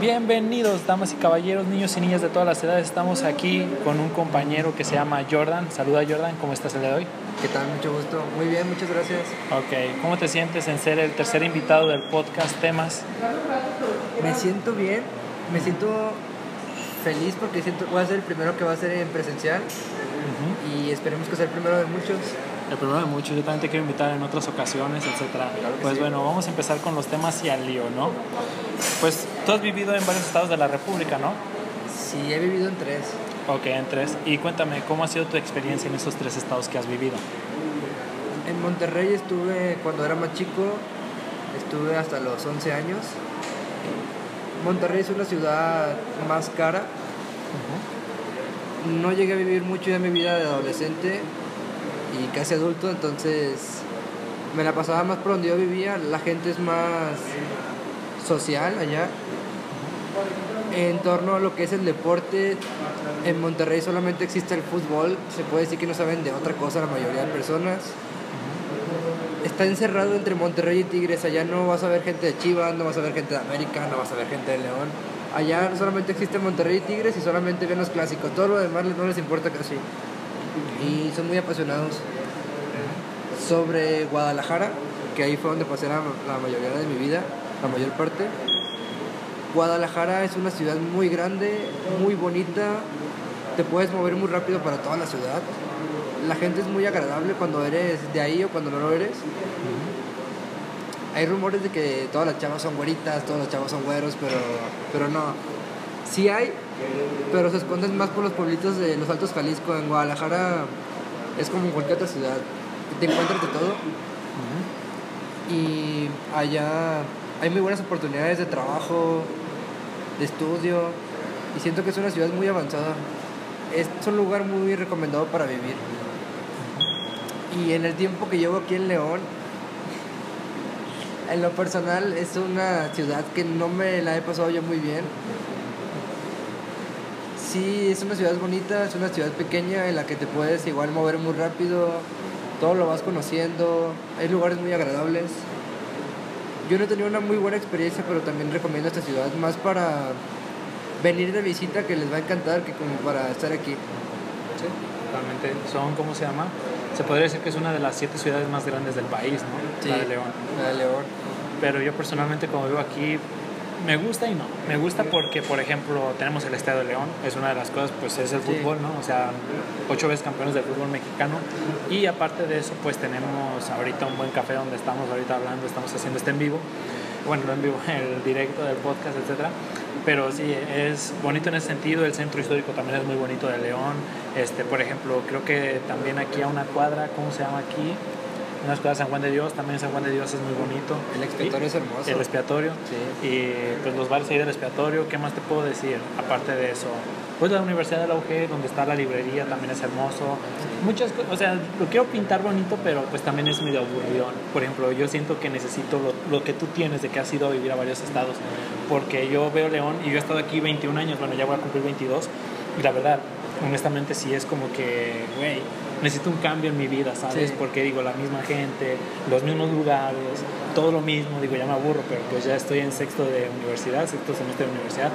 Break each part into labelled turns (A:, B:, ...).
A: Bienvenidos, damas y caballeros, niños y niñas de todas las edades. Estamos aquí con un compañero que se llama Jordan. Saluda Jordan, ¿cómo estás el día de hoy?
B: ¿Qué tal? Mucho gusto. Muy bien, muchas gracias.
A: Ok, ¿cómo te sientes en ser el tercer invitado del podcast Temas?
B: Me siento bien, me siento feliz porque siento voy a ser el primero que va a ser en presencial y esperemos que sea el primero de muchos.
A: El primero de muchos, yo también te quiero invitar en otras ocasiones, etcétera.
B: que
A: pues
B: sí.
A: bueno, vamos a empezar con los temas y al lío, ¿no? Pues tú has vivido en varios estados de la República, ¿no?
B: Sí, he vivido en tres.
A: Ok, en tres. Y cuéntame, ¿cómo ha sido tu experiencia en esos tres estados que has vivido?
B: En Monterrey estuve cuando era más chico, estuve hasta los 11 años. Monterrey es una ciudad más cara. No llegué a vivir mucho de mi vida de adolescente y casi adulto, entonces me la pasaba más por donde yo vivía. La gente es más social allá. En torno a lo que es el deporte, en Monterrey solamente existe el fútbol. Se puede decir que no saben de otra cosa la mayoría de personas. Está encerrado entre Monterrey y Tigres. Allá no vas a ver gente de Chivas, no vas a ver gente de América, no vas a ver gente de León. Allá solamente existe Monterrey y Tigres y solamente ven los. Todo lo demás no les importa casi. Y son muy apasionados. Sobre Guadalajara, que ahí fue donde pasé la, mayoría de mi vida, la mayor parte. Guadalajara es una ciudad muy grande, muy bonita. Te puedes mover muy rápido para toda la ciudad. La gente es muy agradable cuando eres de ahí o cuando no lo eres. Hay rumores de que todas las chavas son güeritas, todos los chavos son güeros, pero, pero no. Sí hay, pero se esconden más por los pueblitos de los Altos Jalisco. En Guadalajara es como en cualquier otra ciudad. Te encuentras de todo. Y allá hay muy buenas oportunidades de trabajo, de estudio. Y siento que es una ciudad muy avanzada. Es un lugar muy recomendado para vivir. Y en el tiempo que llevo aquí en León, en lo personal es una ciudad que no me la he pasado yo muy bien. Sí, es una ciudad bonita, es una ciudad pequeña en la que te puedes igual mover muy rápido, todo lo vas conociendo, hay lugares muy agradables. Yo no he tenido una muy buena experiencia, pero también recomiendo esta ciudad más para venir de visita que les va a encantar que como para estar aquí.
A: Sí, realmente son, ¿cómo se llama? Se podría decir que es una de las siete ciudades más grandes del país, ¿no? La de León.
B: La de León.
A: Pero yo personalmente como vivo aquí, me gusta y no. Me gusta porque, por ejemplo, tenemos el Estadio de León, es una de las cosas, pues es el fútbol, ¿no? O sea, ocho veces campeones del fútbol mexicano. Y aparte de eso, pues tenemos ahorita un buen café donde estamos ahorita hablando, estamos haciendo este en vivo. Bueno, no en vivo, el directo del podcast, etcétera. Pero sí, es bonito en ese sentido. El centro histórico también es muy bonito de León. Este, por ejemplo, creo que también aquí a una cuadra, ¿cómo se llama aquí? Una cuadra San Juan de Dios, también San Juan de Dios es muy bonito.
B: El expiatorio es hermoso.
A: El expiatorio.
B: Sí.
A: Y pues los bares ahí del expiatorio, ¿qué más te puedo decir? Aparte de eso, pues la Universidad de la UG, donde está la librería, también es hermoso. Muchas cosas, o sea, lo quiero pintar bonito, pero pues también es medio aburrido. Por ejemplo, yo siento que necesito lo, lo que tú tienes de que has ido a vivir a varios estados, porque yo veo León y yo he estado aquí 21 años, bueno, ya voy a cumplir 22, y la verdad, honestamente sí es como que, güey, necesito un cambio en mi vida, ¿sabes?
B: Sí.
A: Porque digo, la misma gente, los mismos lugares, todo lo mismo, digo, ya me aburro, pero pues ya estoy en sexto de universidad, sexto semestre de universidad,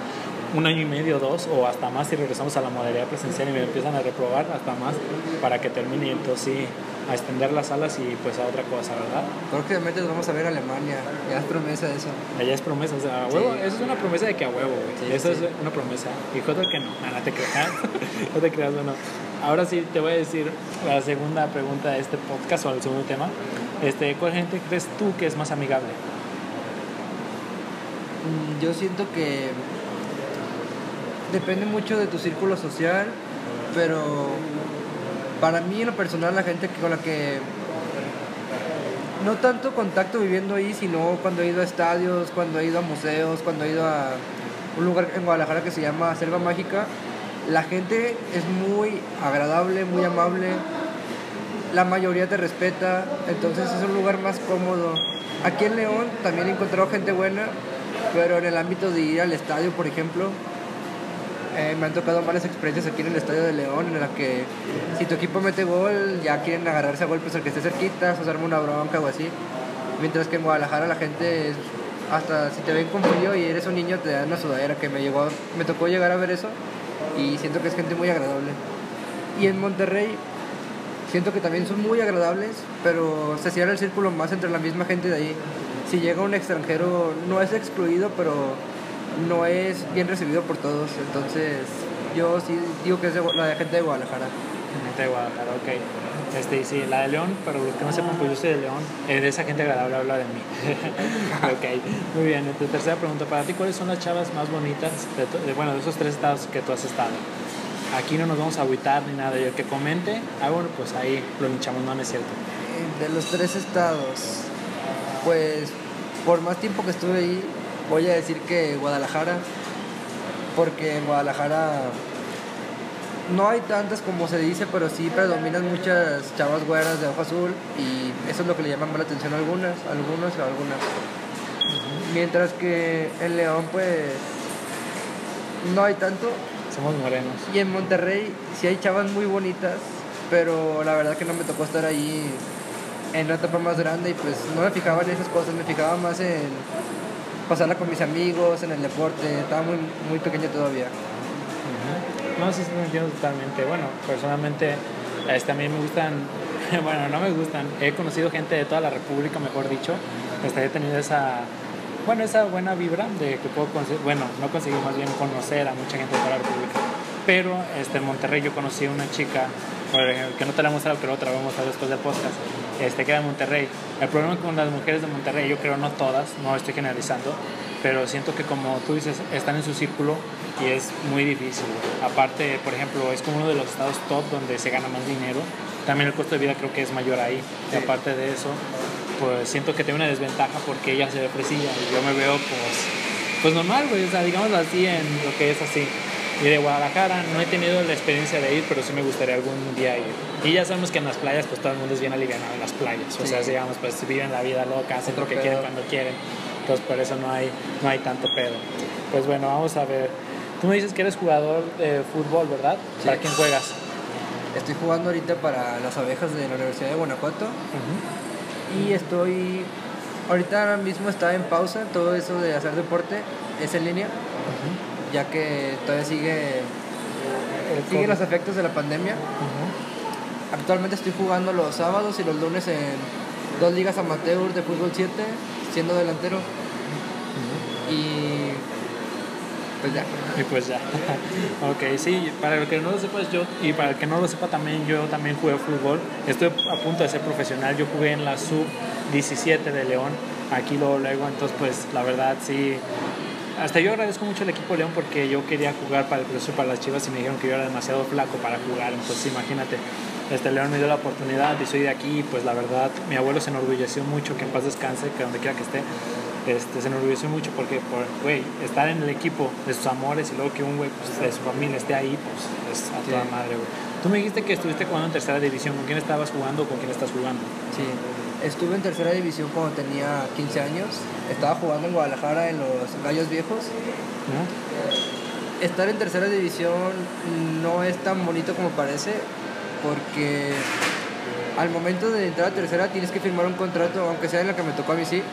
A: un año y medio, dos, o hasta más si regresamos a la modalidad presencial y me empiezan a reprobar, hasta más, para que termine, y entonces sí, a extender las alas y pues a otra cosa, ¿verdad?
B: Próximamente nos vamos a ver a Alemania. Ya es promesa eso.
A: Allá es promesa, o sea, a huevo,
B: Sí.
A: eso es una promesa de que a huevo, güey.
B: Sí,
A: eso
B: sí.
A: es una promesa. Y joder que no, no te creas, no te creas, bueno. Ahora sí te voy a decir la segunda pregunta de este podcast o el segundo tema. Este, ¿Cuál gente crees tú que es más amigable?
B: Mm, Yo siento que depende mucho de tu círculo social, pero para mí en lo personal la gente con la que no tanto contacto viviendo ahí, sino cuando he ido a estadios, cuando he ido a museos, cuando he ido a un lugar en Guadalajara que se llama Selva Mágica, la gente es muy agradable, muy amable, la mayoría te respeta, entonces es un lugar más cómodo. Aquí en León también he encontrado gente buena, pero en el ámbito de ir al estadio, por ejemplo, eh, me han tocado malas experiencias aquí en el estadio de León, en la que si tu equipo mete gol, ya quieren agarrarse a golpes al que esté cerquita, arma una bronca o así. Mientras que en Guadalajara la gente hasta si te ven con frío y eres un niño te dan una sudadera que me llegó, me tocó llegar a ver eso y siento que es gente muy agradable. Y en Monterrey siento que también son muy agradables, pero se cierra el círculo más entre la misma gente de ahí. Si llega un extranjero no es excluido, pero no es bien recibido por todos, entonces yo sí digo que es de, la gente de Guadalajara.
A: Gente de Guadalajara, ok. Este, sí, la de León, pero los que no sepan, pues yo soy de León. Eh, de esa gente agradable habla de mí. ok, muy bien. Tu tercera pregunta para ti, ¿cuáles son las chavas más bonitas de, de, bueno, de esos tres estados que tú has estado? Aquí no nos vamos a agüitar ni nada. Y el que comente, ah, bueno, pues ahí lo hinchamos, no, no es cierto.
B: De los tres estados, pues por más tiempo que estuve ahí, voy a decir que Guadalajara, porque en Guadalajara no hay tantas como se dice, pero sí predominan muchas chavas güeras de ojo azul y eso es lo que le llama más la atención a algunas, algunos o algunas. Mientras que en León pues no hay tanto
A: Somos morenos.
B: y en Monterrey sí hay chavas muy bonitas, pero la verdad que no me tocó estar ahí en una etapa más grande y pues no me fijaba en esas cosas, me fijaba más en pasarla con mis amigos, en el deporte, estaba muy, muy pequeño todavía.
A: No, sí, lo entiendo totalmente. Bueno, personalmente, este, a mí me gustan, bueno, no me gustan. He conocido gente de toda la República, mejor dicho. Este, he tenido esa, bueno, esa buena vibra de que puedo conseguir, bueno, no conseguir más bien conocer a mucha gente de toda la República. Pero este, en Monterrey yo conocí a una chica, ejemplo, que no te la he mostrado, pero otra voy a mostrar después del podcast, este, que era de Monterrey. El problema con las mujeres de Monterrey, yo creo no todas, no estoy generalizando, pero siento que como tú dices, están en su círculo y es muy difícil. güey. Aparte, por ejemplo, es como uno de los estados top donde se gana más dinero. También el costo de vida creo que es mayor ahí. Y
B: Sí.
A: aparte de eso, pues siento que tiene una desventaja porque ella se ve fresilla y yo me veo pues, pues normal, güey. O sea, digámoslo así en lo que es así. Y de Guadalajara no he tenido la experiencia de ir, pero sí me gustaría algún día ir. Y ya sabemos que en las playas, pues todo el mundo es bien alivianado en las playas. O sea,
B: Sí.
A: digamos, pues viven la vida loca, hacen lo que
B: pedo.
A: quieren cuando quieren. Entonces, por eso no hay, no hay tanto pedo. Pues bueno, vamos a ver. Tú me dices que eres jugador de fútbol, ¿verdad?
B: Sí.
A: ¿Para quién juegas?
B: Estoy jugando ahorita para las abejas de la Universidad de Guanajuato y estoy, ahorita ahora mismo está en pausa todo eso de hacer deporte, es en línea, ya que todavía sigue,
A: El
B: siguen los efectos de la pandemia. Actualmente estoy jugando los sábados y los lunes en dos ligas amateur de fútbol 7, siendo delantero. Y pues.
A: Y pues ya. ok, sí, para el que no lo sepa yo, y para el que no lo sepa también, yo también jugué fútbol. Estoy a punto de ser profesional. Yo jugué en la sub-17 de León, aquí luego, luego. Entonces, pues la verdad, sí. Hasta yo agradezco mucho al equipo León porque yo quería jugar para el proceso para las chivas y me dijeron que yo era demasiado flaco para jugar. Entonces, imagínate. Este León me dio la oportunidad y soy de aquí. Pues la verdad, mi abuelo se enorgulleció mucho, que en paz descanse, que donde quiera que esté. Este, se enorgulleció mucho porque, por, güey, estar en el equipo de sus amores y luego que un güey pues, de su familia esté ahí, pues es a toda
B: Sí.
A: madre, güey. Tú me dijiste que estuviste jugando en tercera división. ¿Con quién estabas jugando o con quién estás jugando?
B: Sí, estuve en tercera división cuando tenía 15 años. Estaba jugando en Guadalajara en los Gallos Viejos.
A: ¿No?
B: Estar en tercera división no es tan bonito como parece, porque al momento de entrar a tercera tienes que firmar un contrato, aunque sea en la que me tocó a mí sí,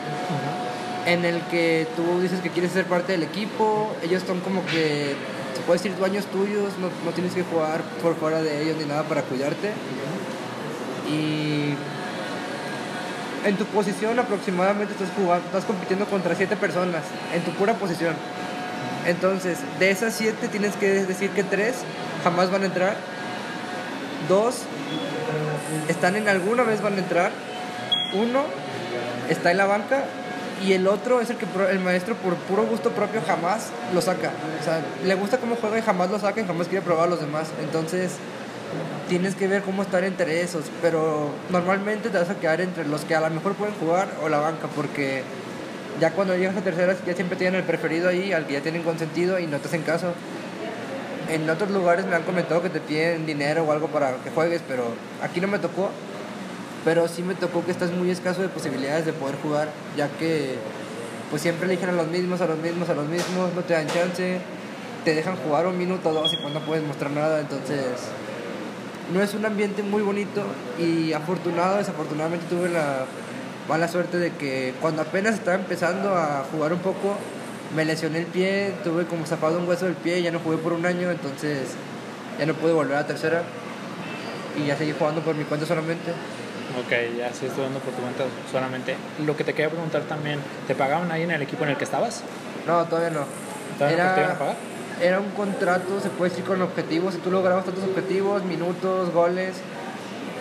B: en el que tú dices que quieres ser parte del equipo, ellos son como que, se puede decir, dueños tuyos, no, no tienes que jugar por fuera de ellos ni nada para cuidarte. Y en tu posición aproximadamente estás jugando, estás compitiendo contra siete personas, en tu pura posición. Entonces, de esas siete tienes que decir que tres jamás van a entrar, dos están en alguna vez van a entrar, uno está en la banca y el otro es el que el maestro por puro gusto propio jamás lo saca. O sea, le gusta cómo juega y jamás lo saca y jamás quiere probar a los demás. Entonces, tienes que ver cómo estar entre esos, pero normalmente te vas a quedar entre los que a lo mejor pueden jugar o la banca, porque ya cuando llegas a terceras ya siempre tienen el preferido ahí, al que ya tienen consentido y no te hacen caso. En otros lugares me han comentado que te piden dinero o algo para que juegues, pero aquí no me tocó. Pero sí me tocó que estás muy escaso de posibilidades de poder jugar, ya que pues siempre eligen a los mismos, a los mismos, a los mismos, no te dan chance, te dejan jugar un minuto o dos y pues no puedes mostrar nada, entonces no es un ambiente muy bonito y afortunado, desafortunadamente tuve la mala suerte de que cuando apenas estaba empezando a jugar un poco, me lesioné el pie, tuve como zafado un hueso del pie, ya no jugué por un año, entonces ya no pude volver a tercera y ya seguí jugando por mi cuenta solamente.
A: Ok, ya sí estoy dando por tu cuenta solamente. Lo que te quería preguntar también, ¿te pagaban ahí en el equipo en el que estabas?
B: No, todavía no.
A: ¿Todavía no te iban a pagar?
B: Era un contrato, se puede decir, con objetivos. Si tú lograbas tantos objetivos, minutos, goles,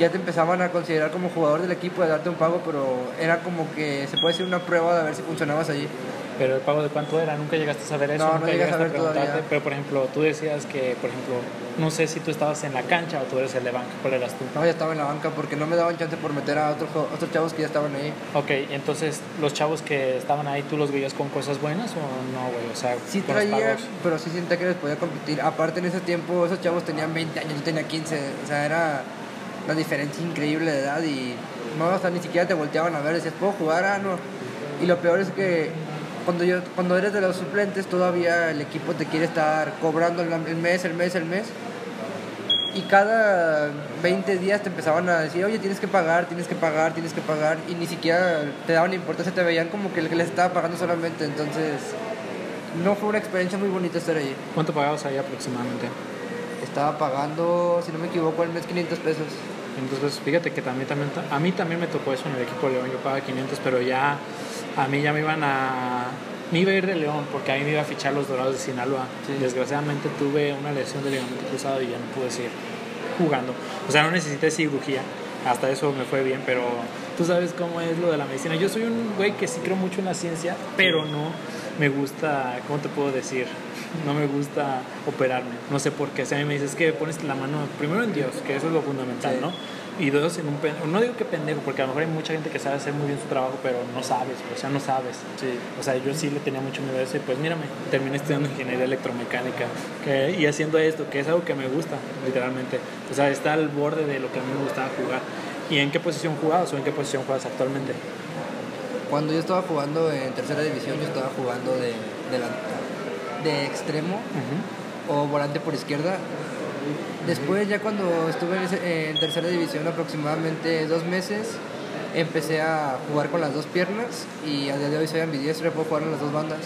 B: ya te empezaban a considerar como jugador del equipo, de darte un pago, pero era como que se puede decir una prueba de ver si funcionabas allí.
A: Pero el pago de cuánto era, nunca llegaste a saber eso,
B: No, no
A: nunca
B: llegué a
A: llegaste
B: saber todavía.
A: Pero por ejemplo, tú decías que, por ejemplo, no sé si tú estabas en la cancha o tú eres el de banca, ¿cuál eras tú?
B: No, ya estaba en la banca porque no me daban chance por meter a otros, otros chavos que ya estaban ahí.
A: Ok, entonces los chavos que estaban ahí, ¿tú los veías con cosas buenas o no, güey? O sea,
B: Sí traía, pero sí sentía que les podía competir. Aparte en ese tiempo esos chavos tenían 20 años, yo tenía 15. O sea, era una diferencia increíble de edad y no, o sea, ni siquiera te volteaban a ver. Decías, ¿puedo jugar? Ah, no. Y lo peor es que cuando, yo, cuando eres de los suplentes todavía el equipo te quiere estar cobrando el, mes, el mes, el mes. Y cada 20 días te empezaban a decir, oye, tienes que pagar, tienes que pagar, tienes que pagar. Y ni siquiera te daban importancia, te veían como que el que les estaba pagando solamente. Entonces, no fue una experiencia muy bonita estar ahí.
A: ¿Cuánto pagabas ahí aproximadamente?
B: Estaba pagando, si no me equivoco, al mes 500 pesos.
A: Entonces, fíjate que también, también, a mí también me tocó eso en el equipo de León. Yo pagaba 500, pero ya a mí ya me iban a... Me iba a ir de León porque a mí me iba a fichar los Dorados de Sinaloa.
B: Sí.
A: Desgraciadamente tuve una lesión de ligamento cruzado y ya no pude seguir jugando. O sea, no necesité cirugía. Hasta eso me fue bien, pero tú sabes cómo es lo de la medicina. Yo soy un güey que sí creo mucho en la ciencia, pero no me gusta, ¿cómo te puedo decir? No me gusta operarme. No sé por qué. Sea, a mí me dices que pones la mano primero en Dios, que eso es lo fundamental,
B: Sí.
A: ¿no? Y dos, en un pen- no digo que pendejo, porque a lo mejor hay mucha gente que sabe hacer muy bien su trabajo, pero no sabes, o sea, no sabes.
B: Sí.
A: O sea, yo sí le tenía mucho miedo a eso y pues mírame, terminé estudiando ingeniería electromecánica que, y haciendo esto, que es algo que me gusta, literalmente. O sea, está al borde de lo que a mí me gustaba jugar. ¿Y en qué posición jugabas o en qué posición juegas actualmente?
B: Cuando yo estaba jugando en tercera división, yo estaba jugando de, de, la- de extremo o volante por izquierda. Después, ya cuando estuve en, ese- en tercera división aproximadamente dos meses, empecé a jugar con las dos piernas y a día de hoy soy ambidiestro y puedo jugar en las dos bandas.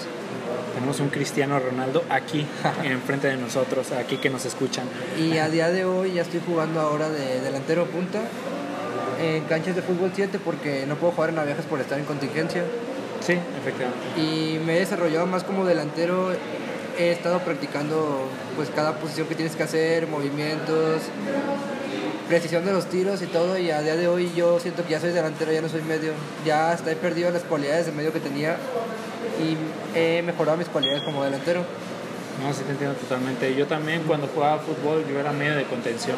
A: Tenemos un Cristiano Ronaldo aquí, enfrente de nosotros, aquí que nos escuchan.
B: Y a día de hoy ya estoy jugando ahora de delantero punta en canchas de fútbol 7 porque no puedo jugar en viajes por estar en contingencia.
A: Sí, efectivamente.
B: y me he desarrollado más como delantero. He estado practicando pues cada posición que tienes que hacer, movimientos, precisión de los tiros y todo. Y a día de hoy yo siento que ya soy delantero, ya no soy medio. Ya hasta he perdido las cualidades de medio que tenía y he mejorado mis cualidades como delantero.
A: No, sí te entiendo totalmente. Yo también cuando jugaba fútbol yo era medio de contención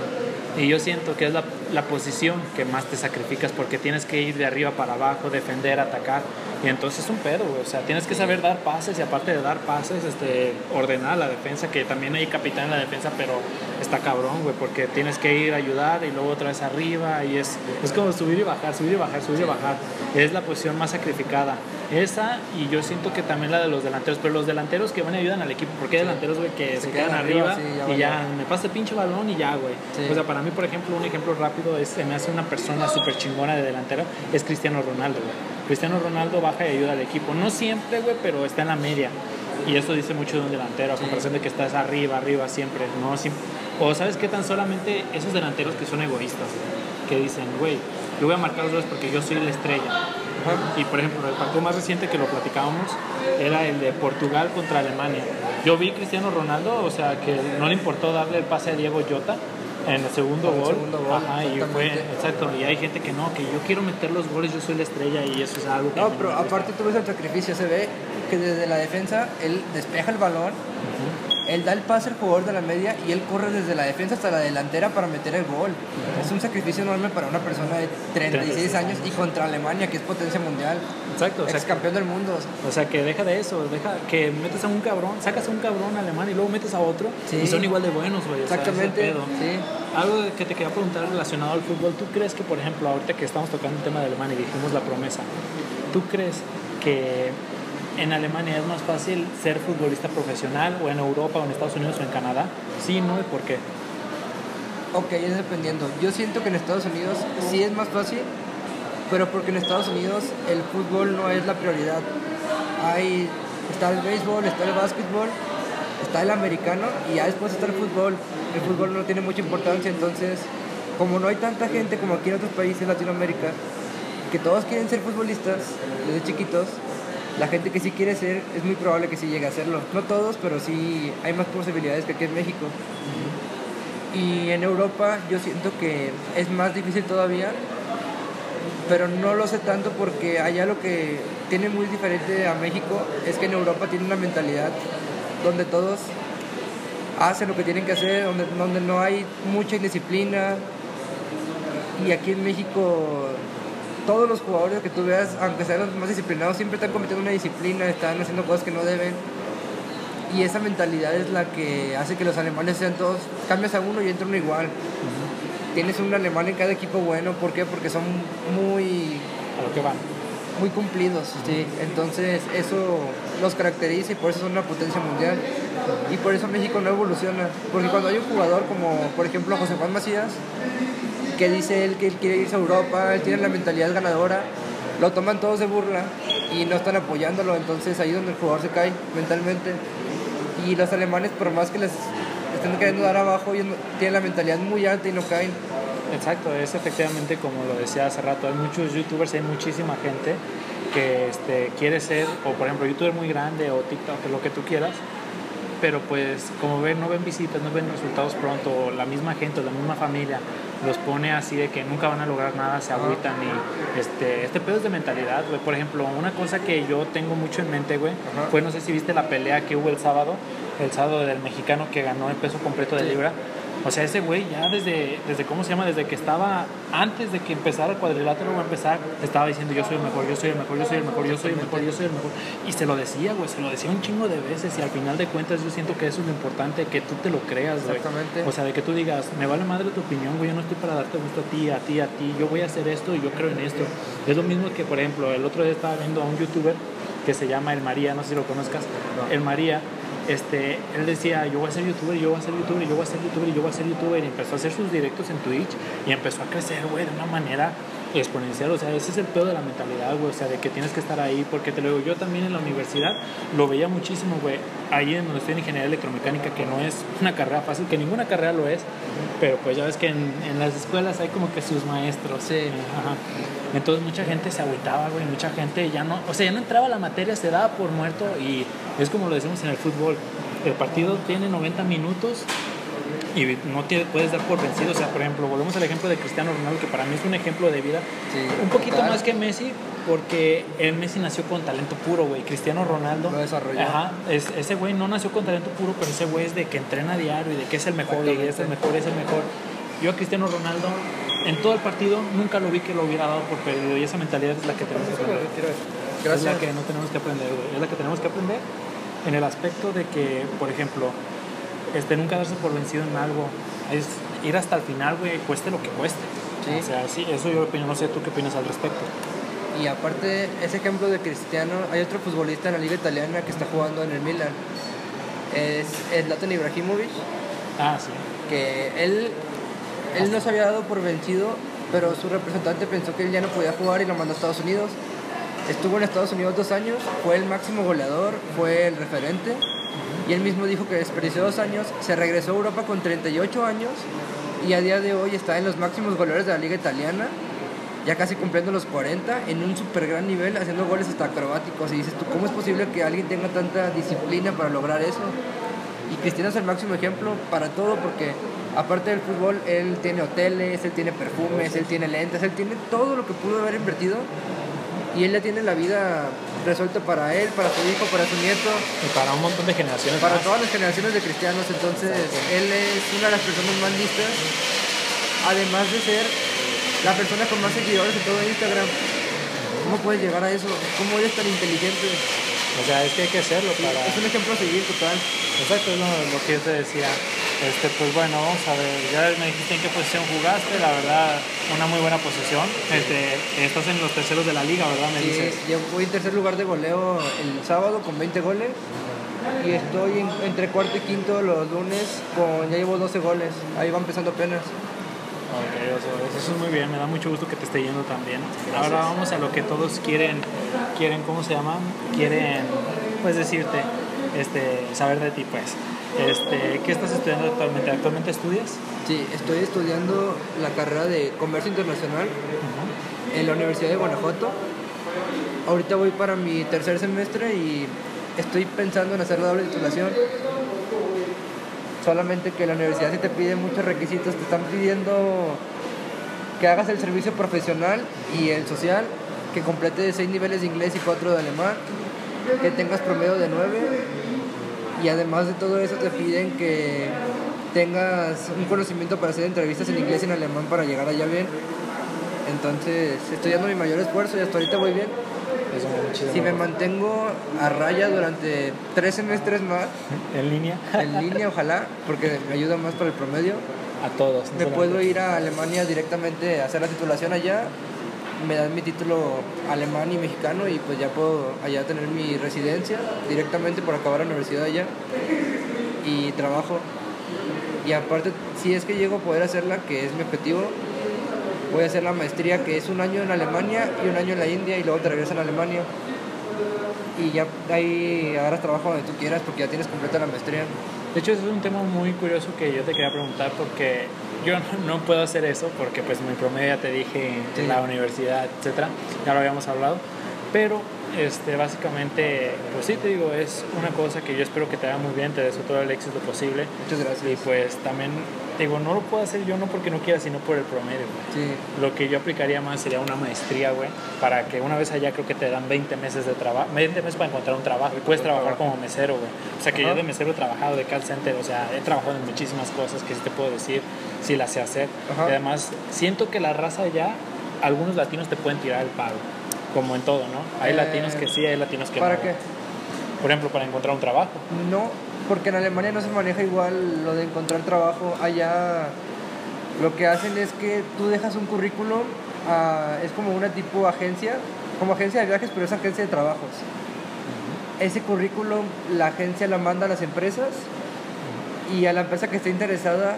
A: y yo siento que es la, la posición que más te sacrificas porque tienes que ir de arriba para abajo, defender, atacar y entonces es un pedo, güey. o sea, tienes que saber dar pases y aparte de dar pases, este, ordenar la defensa, que también hay capitán en la defensa, pero está cabrón, güey, porque tienes que ir a ayudar y luego otra vez arriba y es, es como subir y bajar, subir y bajar, subir y bajar. Es la posición más sacrificada. Esa y yo siento que también la de los delanteros, pero los delanteros que van y ayudan al equipo, porque hay delanteros, güey, que se, quedan, arriba,
B: sí, ya
A: y ya me pasa el pinche balón y ya, güey.
B: Sí.
A: O sea, para mí, por ejemplo, un ejemplo rápido es, se me hace una persona súper chingona de delantero, es Cristiano Ronaldo, güey. Cristiano Ronaldo baja y ayuda al equipo. No siempre, güey, pero está en la media. Y eso dice mucho de un delantero, a comparación de que estás arriba, arriba siempre, ¿no? O sabes qué tan solamente esos delanteros que son egoístas, que dicen, güey, yo voy a marcar los goles porque yo soy la estrella. Y por ejemplo, el partido más reciente que lo platicábamos era el de Portugal contra Alemania. Yo vi Cristiano Ronaldo, o sea, que no le importó darle el pase a Diego Jota en el segundo gol. Ajá, y fue, exacto. Y hay gente que no, que yo quiero meter los goles, yo soy la estrella y eso es algo que.
B: No, pero aparte tú ves el sacrificio, se ve que desde la defensa él despeja el balón, él da el pase al jugador de la media y él corre desde la defensa hasta la delantera para meter el gol. Es un sacrificio enorme para una persona de 36 años y contra Alemania, que es potencia mundial,
A: Exacto,
B: ex campeón del mundo.
A: O sea, que deja de eso, deja que metes a un cabrón, sacas a un cabrón alemán y luego metes a otro
B: Sí.
A: y son igual de buenos, güey. o sea, ese
B: Exactamente, sí.
A: Algo que te quería preguntar relacionado al fútbol, ¿tú crees que, por ejemplo, ahorita que estamos tocando el tema de Alemania y dijimos la promesa, ¿tú crees que en Alemania es más fácil ser futbolista profesional o en Europa o en Estados Unidos o en Canadá? Sí, no, ¿y por qué?
B: Ok, es dependiendo. Yo siento que en Estados Unidos sí es más fácil pero porque en Estados Unidos el fútbol no es la prioridad. Hay, está el béisbol, está el básquetbol, está el americano y ya después está el fútbol. El fútbol no tiene mucha importancia, entonces como no hay tanta gente como aquí en otros países de Latinoamérica, que todos quieren ser futbolistas desde chiquitos, la gente que sí quiere ser es muy probable que sí llegue a hacerlo. No todos, pero sí hay más posibilidades que aquí en México. Y en Europa yo siento que es más difícil todavía, pero no lo sé tanto porque allá lo que tiene muy diferente a México es que en Europa tiene una mentalidad donde todos hacen lo que tienen que hacer, donde, donde no hay mucha indisciplina. Y aquí en México todos los jugadores que tú veas, aunque sean los más disciplinados, siempre están cometiendo una disciplina, están haciendo cosas que no deben. Y esa mentalidad es la que hace que los alemanes sean todos, cambias a uno y entra uno igual. Tienes un alemán en cada equipo bueno, ¿por qué? Porque son muy...
A: A lo que van.
B: Muy cumplidos, sí. Entonces eso los caracteriza y por eso son una potencia mundial. Y por eso México no evoluciona. Porque cuando hay un jugador como, por ejemplo, José Juan Macías, que dice él que él quiere irse a Europa, él tiene la mentalidad ganadora, lo toman todos de burla y no están apoyándolo, entonces ahí es donde el jugador se cae mentalmente. Y los alemanes, por más que les estén queriendo dar abajo, ellos tienen la mentalidad muy alta y no caen.
A: Exacto, es efectivamente como lo decía hace rato, hay muchos youtubers, hay muchísima gente que este, quiere ser, o por ejemplo, youtuber muy grande o TikTok, lo que tú quieras, pero pues como ven, no ven visitas, no ven resultados pronto, la misma gente, la misma familia los pone así de que nunca van a lograr nada, se agüitan y este, este pedo es de mentalidad, güey. Por ejemplo, una cosa que yo tengo mucho en mente, güey, fue, no sé si viste la pelea que hubo el sábado, el sábado del mexicano que ganó el peso completo de libra. O sea, ese güey ya desde, desde, ¿cómo se llama? Desde que estaba, antes de que empezara el cuadrilátero a empezar, estaba diciendo yo soy el mejor, yo soy el mejor, yo soy el mejor, yo soy el mejor, yo soy el mejor. Y se lo decía, güey, se lo decía un chingo de veces y al final de cuentas yo siento que eso es lo importante, que tú te lo creas, güey.
B: Exactamente.
A: O sea, de que tú digas, me vale madre tu opinión, güey, yo no estoy para darte gusto a ti, a ti, a ti, yo voy a hacer esto y yo creo en esto. Es lo mismo que, por ejemplo, el otro día estaba viendo a un youtuber que se llama El María, no sé si lo conozcas, El María este, él decía, yo voy a ser youtuber, yo voy a ser youtuber, yo voy a ser youtuber, yo voy a ser youtuber, y empezó a hacer sus directos en Twitch y empezó a crecer, güey, de una manera exponencial, o sea, ese es el pedo de la mentalidad, güey, o sea, de que tienes que estar ahí, porque te lo digo, yo también en la universidad lo veía muchísimo, güey, ahí en donde estoy en ingeniería electromecánica, que no es una carrera fácil, que ninguna carrera lo es, pero pues ya ves que en, en las escuelas hay como que sus maestros,
B: Sí.
A: Ajá. Entonces mucha gente se agüitaba, güey, mucha gente ya no, o sea, ya no entraba a la materia, se daba por muerto y es como lo decimos en el fútbol, el partido tiene 90 minutos y no te puedes dar por vencido, o sea, por ejemplo, volvemos al ejemplo de Cristiano Ronaldo, que para mí es un ejemplo de vida,
B: Sí,
A: un poquito
B: total.
A: más que Messi, porque el Messi nació con talento puro, güey, Cristiano Ronaldo,
B: Lo desarrolló.
A: Ajá, es- ese güey no nació con talento puro, pero ese güey es de que entrena a diario y de que es el mejor, y es el mejor, es el mejor. Yo a Cristiano Ronaldo, en todo el partido, nunca lo vi que lo hubiera dado por perdido, y esa mentalidad es la que tenemos que aprender. Es
B: Gracias.
A: la que no tenemos que aprender, güey. Es la que tenemos que aprender en el aspecto de que, por ejemplo, este, nunca darse por vencido en algo. Es ir hasta el final, güey, cueste lo que cueste.
B: Sí.
A: O sea, sí, eso yo opino. No sé tú qué opinas al respecto.
B: Y aparte, ese ejemplo de Cristiano, hay otro futbolista en la liga italiana que está jugando en el Milan. Es Zlatan Ibrahimovic,
A: Ah, sí.
B: que él, él no se había dado por vencido, pero su representante pensó que él ya no podía jugar y lo mandó a Estados Unidos. Estuvo en Estados Unidos dos años, fue el máximo goleador, fue el referente. Y él mismo dijo que desperdició dos años, se regresó a Europa con 38 años y a día de hoy está en los máximos goleadores de la liga italiana, ya casi cumpliendo los 40, en un super gran nivel, haciendo goles hasta acrobáticos. Y dices tú, ¿cómo es posible que alguien tenga tanta disciplina para lograr eso? Y Cristiano es el máximo ejemplo para todo porque aparte del fútbol, él tiene hoteles, él tiene perfumes, él tiene lentes, él tiene todo lo que pudo haber invertido y él ya tiene la vida resuelta para él, para su hijo, para su nieto,
A: Y para un montón de generaciones
B: para
A: más.
B: todas las generaciones de cristianos. Entonces, él es una de las personas más listas, además de ser la persona con más seguidores en todo Instagram. ¿Cómo puedes llegar a eso? ¿Cómo eres tan inteligente?
A: O sea, es que hay que hacerlo para...
B: Es un ejemplo a seguir total.
A: Exacto, es lo, lo que yo te decía. Este, pues bueno, vamos a ver. Ya me dijiste en qué posición jugaste. La verdad, una muy buena posición. Este, estás en los terceros de la liga, ¿verdad? Me
B: Sí,
A: dices.
B: yo voy en tercer lugar de goleo el sábado con 20 goles y estoy en- entre cuarto y quinto los lunes con ya llevo 12 goles. Ahí va empezando apenas.
A: Ok, o sea, eso es muy bien, me da mucho gusto que te esté yendo también. Ahora vamos a lo que todos quieren, quieren, ¿cómo se llama? Quieren, pues decirte, este, saber de ti, pues. Este, ¿Qué estás estudiando actualmente? ¿Actualmente estudias?
B: Sí, estoy estudiando la carrera de Comercio Internacional en la Universidad de Guanajuato. Ahorita voy para mi tercer semestre y estoy pensando en hacer la doble titulación. Solamente que la universidad sí te pide muchos requisitos, te están pidiendo que hagas el servicio profesional y el social, que complete seis niveles de inglés y cuatro de alemán, que tengas promedio de 9 y además de todo eso te piden que tengas un conocimiento para hacer entrevistas en inglés y en alemán para llegar allá bien. Entonces estoy dando mi mayor esfuerzo y hasta ahorita voy bien. Si me mantengo a raya durante tres semestres más,
A: ¿En línea?
B: en línea ojalá, porque me ayuda más para el promedio,
A: A todos. no
B: me
A: solamente-
B: puedo ir a Alemania directamente a hacer la titulación allá, me dan mi título alemán y mexicano y pues ya puedo allá tener mi residencia directamente por acabar la universidad allá y trabajo. Y aparte, si es que llego a poder hacerla, que es mi objetivo, voy a hacer la maestría que es un año en Alemania y un año en la India y luego te regresas a Alemania. Y ya ahí agarras trabajo donde tú quieras porque ya tienes completa la maestría.
A: De hecho, eso es un tema muy curioso que yo te quería preguntar porque yo no, no puedo hacer eso porque pues mi promedio ya te dije en
B: Sí.
A: la universidad, etcétera, ya lo habíamos hablado, pero este, básicamente, pues sí te digo, es una cosa que yo espero que te haga muy bien, te deseo todo el éxito posible
B: Muchas
A: y
B: gracias.
A: pues también, te digo, no lo puedo hacer yo no porque no quiera, sino por el promedio, güey.
B: Sí.
A: Lo que yo aplicaría más sería una maestría, güey, para que una vez allá creo que te dan 20 meses de trabajo, 20 meses para encontrar un trabajo y puedes trabajar como mesero, güey. O sea que yo
B: Ajá.
A: de mesero he trabajado, de call center, o sea, he trabajado en muchísimas cosas que sí te puedo decir, sí las sé hacer.
B: Ajá.
A: Y además, siento que la raza allá, algunos latinos te pueden tirar el paro, como en todo, ¿no? Hay
B: Eh,
A: latinos que sí, hay latinos que
B: ¿Para
A: no.
B: qué?
A: Por ejemplo, para encontrar un trabajo.
B: No, porque en Alemania no se maneja igual lo de encontrar trabajo. Allá lo que hacen es que tú dejas un currículum, a- es como una tipo agencia, como agencia de viajes, pero es agencia de trabajos. Ese currículum la agencia la manda a las empresas y a la empresa que esté interesada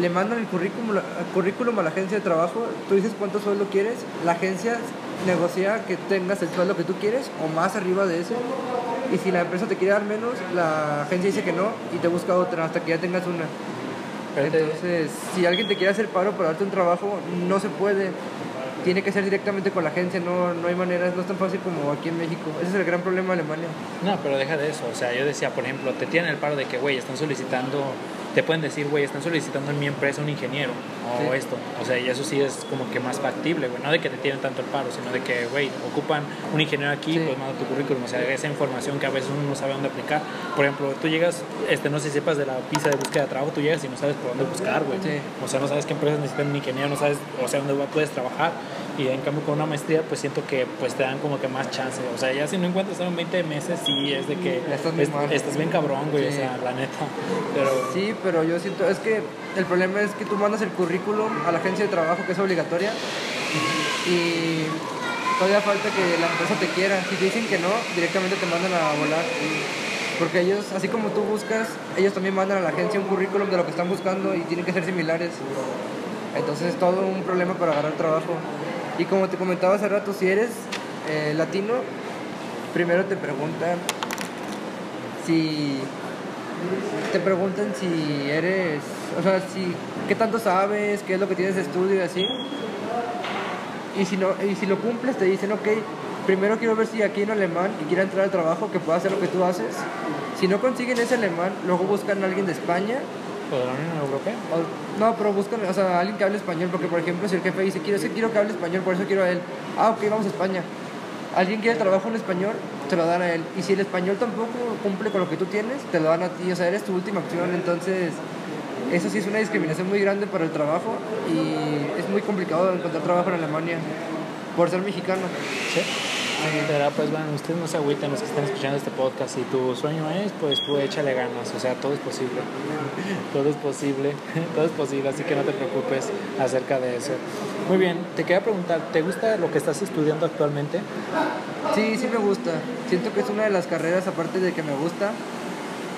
B: le mandan el currículum, el currículum a la agencia de trabajo, tú dices cuánto sueldo quieres, la agencia negocia que tengas el sueldo que tú quieres o más arriba de eso. Y si la empresa te quiere dar menos, la agencia dice que no y te busca otra hasta que ya tengas una. Entonces, si alguien te quiere hacer paro para darte un trabajo, no se puede. Tiene que ser directamente con la agencia, no, no hay manera, no es tan fácil como aquí en México. Ese es el gran problema de Alemania.
A: No, pero deja de eso. O sea, yo decía, por ejemplo, te tienen el paro de que, güey, están solicitando, te pueden decir, güey, están solicitando en mi empresa un ingeniero o
B: Sí.
A: esto. O sea, y eso sí es como que más factible, güey. No de que te tienen tanto el paro, sino de que, güey, ocupan un ingeniero aquí,
B: Sí.
A: pues manda tu currículum. O sea, esa información que a veces uno no sabe dónde aplicar. Por ejemplo, tú llegas, este, no sé si sepas de la pista de búsqueda de trabajo, tú llegas y no sabes por dónde buscar, güey.
B: Sí.
A: O sea, no sabes qué empresas necesitan un ingeniero, no sabes, o sea, dónde puedes trabajar. Y en cambio con una maestría, pues siento que pues te dan como que más chance. O sea, ya si no encuentras en 20 meses, sí, es de que
B: estás
A: es- bien cabrón, güey, o sea, la neta. Pero
B: Sí, pero yo siento, es que el problema es que tú mandas el currículum a la agencia de trabajo que es obligatoria y todavía falta que la empresa te quiera. Si te dicen que no, directamente te mandan a volar. Porque ellos, así como tú buscas, ellos también mandan a la agencia un currículum de lo que están buscando y tienen que ser similares. Entonces es todo un problema para agarrar trabajo. Y como te comentaba hace rato, si eres eh, latino, primero te preguntan si te preguntan si eres, o sea, si qué tanto sabes, qué es lo que tienes de estudio y así. Y si no y si lo cumples te dicen, ok, primero quiero ver si aquí en alemán y quiera entrar al trabajo que pueda hacer lo que tú haces. Si no consiguen ese alemán, luego buscan a alguien de España.
A: ¿O de la Unión Europea?
B: o- no, pero buscan, o sea, alguien que hable español, porque por ejemplo, si el jefe dice, quiero, quiero que hable español, por eso quiero a él. Ah, ok, vamos a España. Alguien quiere trabajo en español, te lo dan a él. Y si el español tampoco cumple con lo que tú tienes, te lo dan a ti. O sea, eres tu última opción. Entonces, eso sí es una discriminación muy grande para el trabajo y es muy complicado encontrar trabajo en Alemania por ser mexicano.
A: Sí. Pero pues bueno, ustedes no se agüiten los que están escuchando este podcast. Si tu sueño es, pues tú échale ganas. O sea, todo es posible. todo es posible. todo es posible. Así que no te preocupes acerca de eso. Muy bien, te quería preguntar, ¿te gusta lo que estás estudiando actualmente?
B: Sí, sí me gusta. Siento que es una de las carreras, aparte de que me gusta,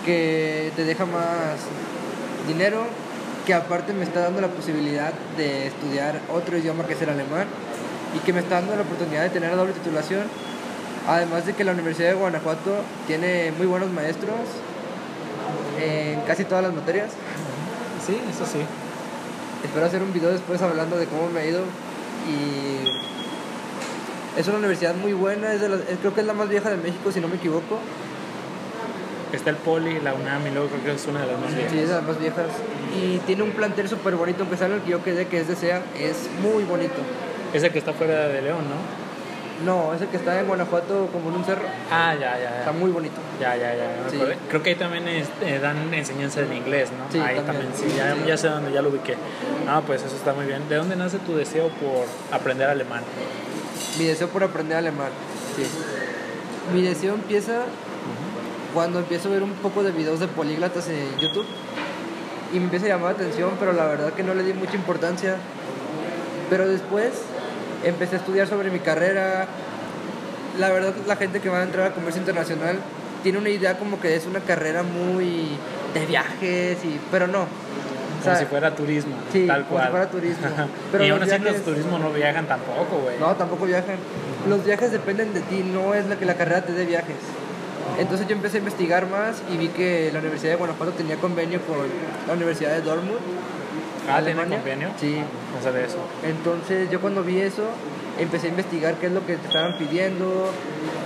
B: que te deja más dinero que aparte me está dando la posibilidad de estudiar otro idioma que es el alemán y que me está dando la oportunidad de tener doble titulación. Además de que la Universidad de Guanajuato tiene muy buenos maestros en casi todas las materias.
A: Sí, eso sí.
B: Espero hacer un video después hablando de cómo me ha ido y es una universidad muy buena, es de las- es- creo que es la más vieja de México si no me equivoco.
A: Está el Poli, la UNAM y luego creo que es una de las más
B: Sí,
A: viejas.
B: es de las más viejas. Y tiene un plantel súper bonito, aunque sea en el que yo quedé, que es de SEA, es muy bonito.
A: Ese que está fuera de León, ¿no?
B: No, ese que está en Guanajuato como en un cerro,
A: Ah, ya, ya,
B: está
A: ya.
B: muy bonito.
A: Ya, ya, ya.
B: Sí.
A: Creo que ahí también es- eh, dan enseñanza en inglés, ¿no?
B: Sí,
A: ahí
B: también.
A: también, sí, ya, ya sé dónde, ya lo ubiqué. Ah, pues eso está muy bien. ¿De dónde nace tu deseo por aprender alemán?
B: Mi deseo por aprender alemán, sí. Mi deseo empieza cuando empiezo a ver un poco de videos de políglatas en YouTube y me empieza a llamar la atención, pero la verdad que no le di mucha importancia. Pero después empecé a estudiar sobre mi carrera. La verdad, la gente que va a entrar a comercio internacional tiene una idea como que es una carrera muy de viajes, y, pero no. O
A: Como
B: sea,
A: si fuera turismo,
B: sí,
A: tal
B: como
A: cual.
B: si fuera turismo. Pero
A: y
B: los
A: aún así los
B: viajes-
A: turismos no viajan tampoco, güey.
B: no, tampoco viajan. Los viajes dependen de ti, no es la que la carrera te dé viajes. Entonces yo empecé a investigar más y vi que la Universidad de Guanajuato tenía convenio con la Universidad de Dortmund.
A: Ah, ¿tiene convenio?
B: Sí.
A: No sabía eso.
B: Entonces yo cuando vi eso empecé a investigar qué es lo que te estaban pidiendo,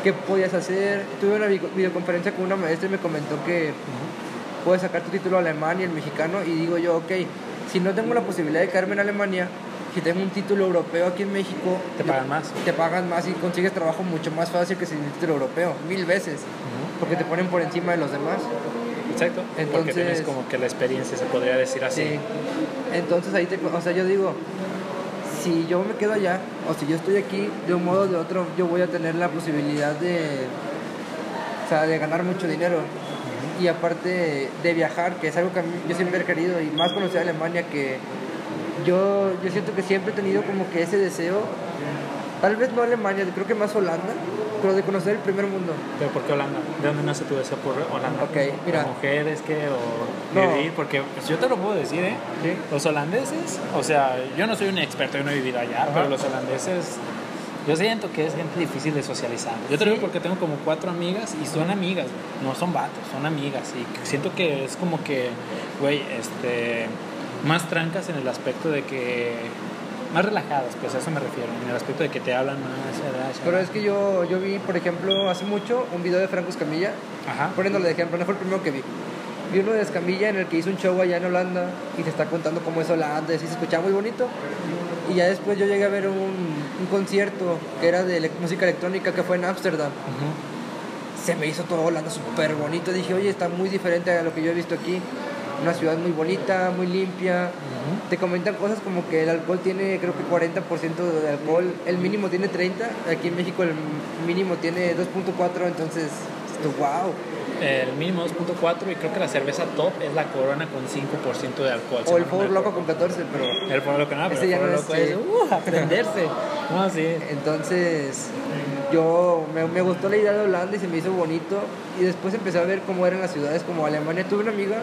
B: qué podías hacer. Tuve una vi- videoconferencia con una maestra y me comentó que puedes sacar tu título alemán y el mexicano y digo yo, ok, si no tengo la posibilidad de quedarme en Alemania, si tengo un título europeo aquí en México,
A: ¿Te
B: yo-
A: pagan más?
B: te pagan más y consigues trabajo mucho más fácil que sin título europeo, mil veces, porque te ponen por encima de los demás.
A: Exacto. Porque
B: Entonces-
A: tienes como que la experiencia, se podría decir así.
B: Sí. Entonces ahí te, o sea, yo digo, si yo me quedo allá o si yo estoy aquí, de un modo o de otro, yo voy a tener la posibilidad de, o sea, de ganar mucho dinero. Y aparte de viajar, que es algo que a mí- yo siempre he querido, y más conocer Alemania, que yo, yo siento que siempre he tenido como que ese deseo, tal vez no Alemania, creo que más Holanda, pero de conocer el primer mundo.
A: ¿Pero por qué Holanda? ¿De dónde nace tu deseo por Holanda?
B: Ok, mira.
A: ¿Las mujeres qué? ¿O
B: No.
A: vivir? Porque pues, yo te lo puedo decir, ¿eh?
B: ¿Sí?
A: Los holandeses, o sea, yo no soy un experto, yo no he vivido allá,
B: Ajá.
A: pero los holandeses, yo siento que es gente difícil de socializar. Yo te lo digo porque tengo como cuatro amigas y son amigas, no son vatos, son amigas. Y siento que es como que, güey, este, más trancas en el aspecto de que, más relajadas, pues a eso me refiero, en el aspecto de que te hablan más.
B: Pero es que yo, yo vi, por ejemplo, hace mucho un video de Franco Escamilla
A: Ajá.
B: poniéndolo de ejemplo, no fue el primero que vi. Vi uno de Escamilla en el que hizo un show allá en Holanda y te está contando cómo es Holanda, y se escuchaba muy bonito. Y ya después yo llegué a ver un, un concierto que era de ele- música electrónica que fue en Ámsterdam. Se me hizo todo Holanda súper bonito. Dije, oye, está muy diferente a lo que yo he visto aquí. Una ciudad muy bonita, muy limpia. Te comentan cosas como que el alcohol tiene, creo que 40% de alcohol. El mínimo tiene 30. Aquí en México el mínimo tiene 2.4. Entonces, esto, wow.
A: El mínimo 2.4 y creo que la cerveza top es la corona con 5% de alcohol.
B: O el Four Loco con 14, pero...
A: El Foro Loco no, pero el
B: ya
A: Foro
B: no es,
A: Loco
B: sí.
A: es uh, aprenderse. No, sí.
B: Entonces, yo me, me gustó la idea de Holanda y se me hizo bonito. Y después empecé a ver cómo eran las ciudades como Alemania. Tuve una amiga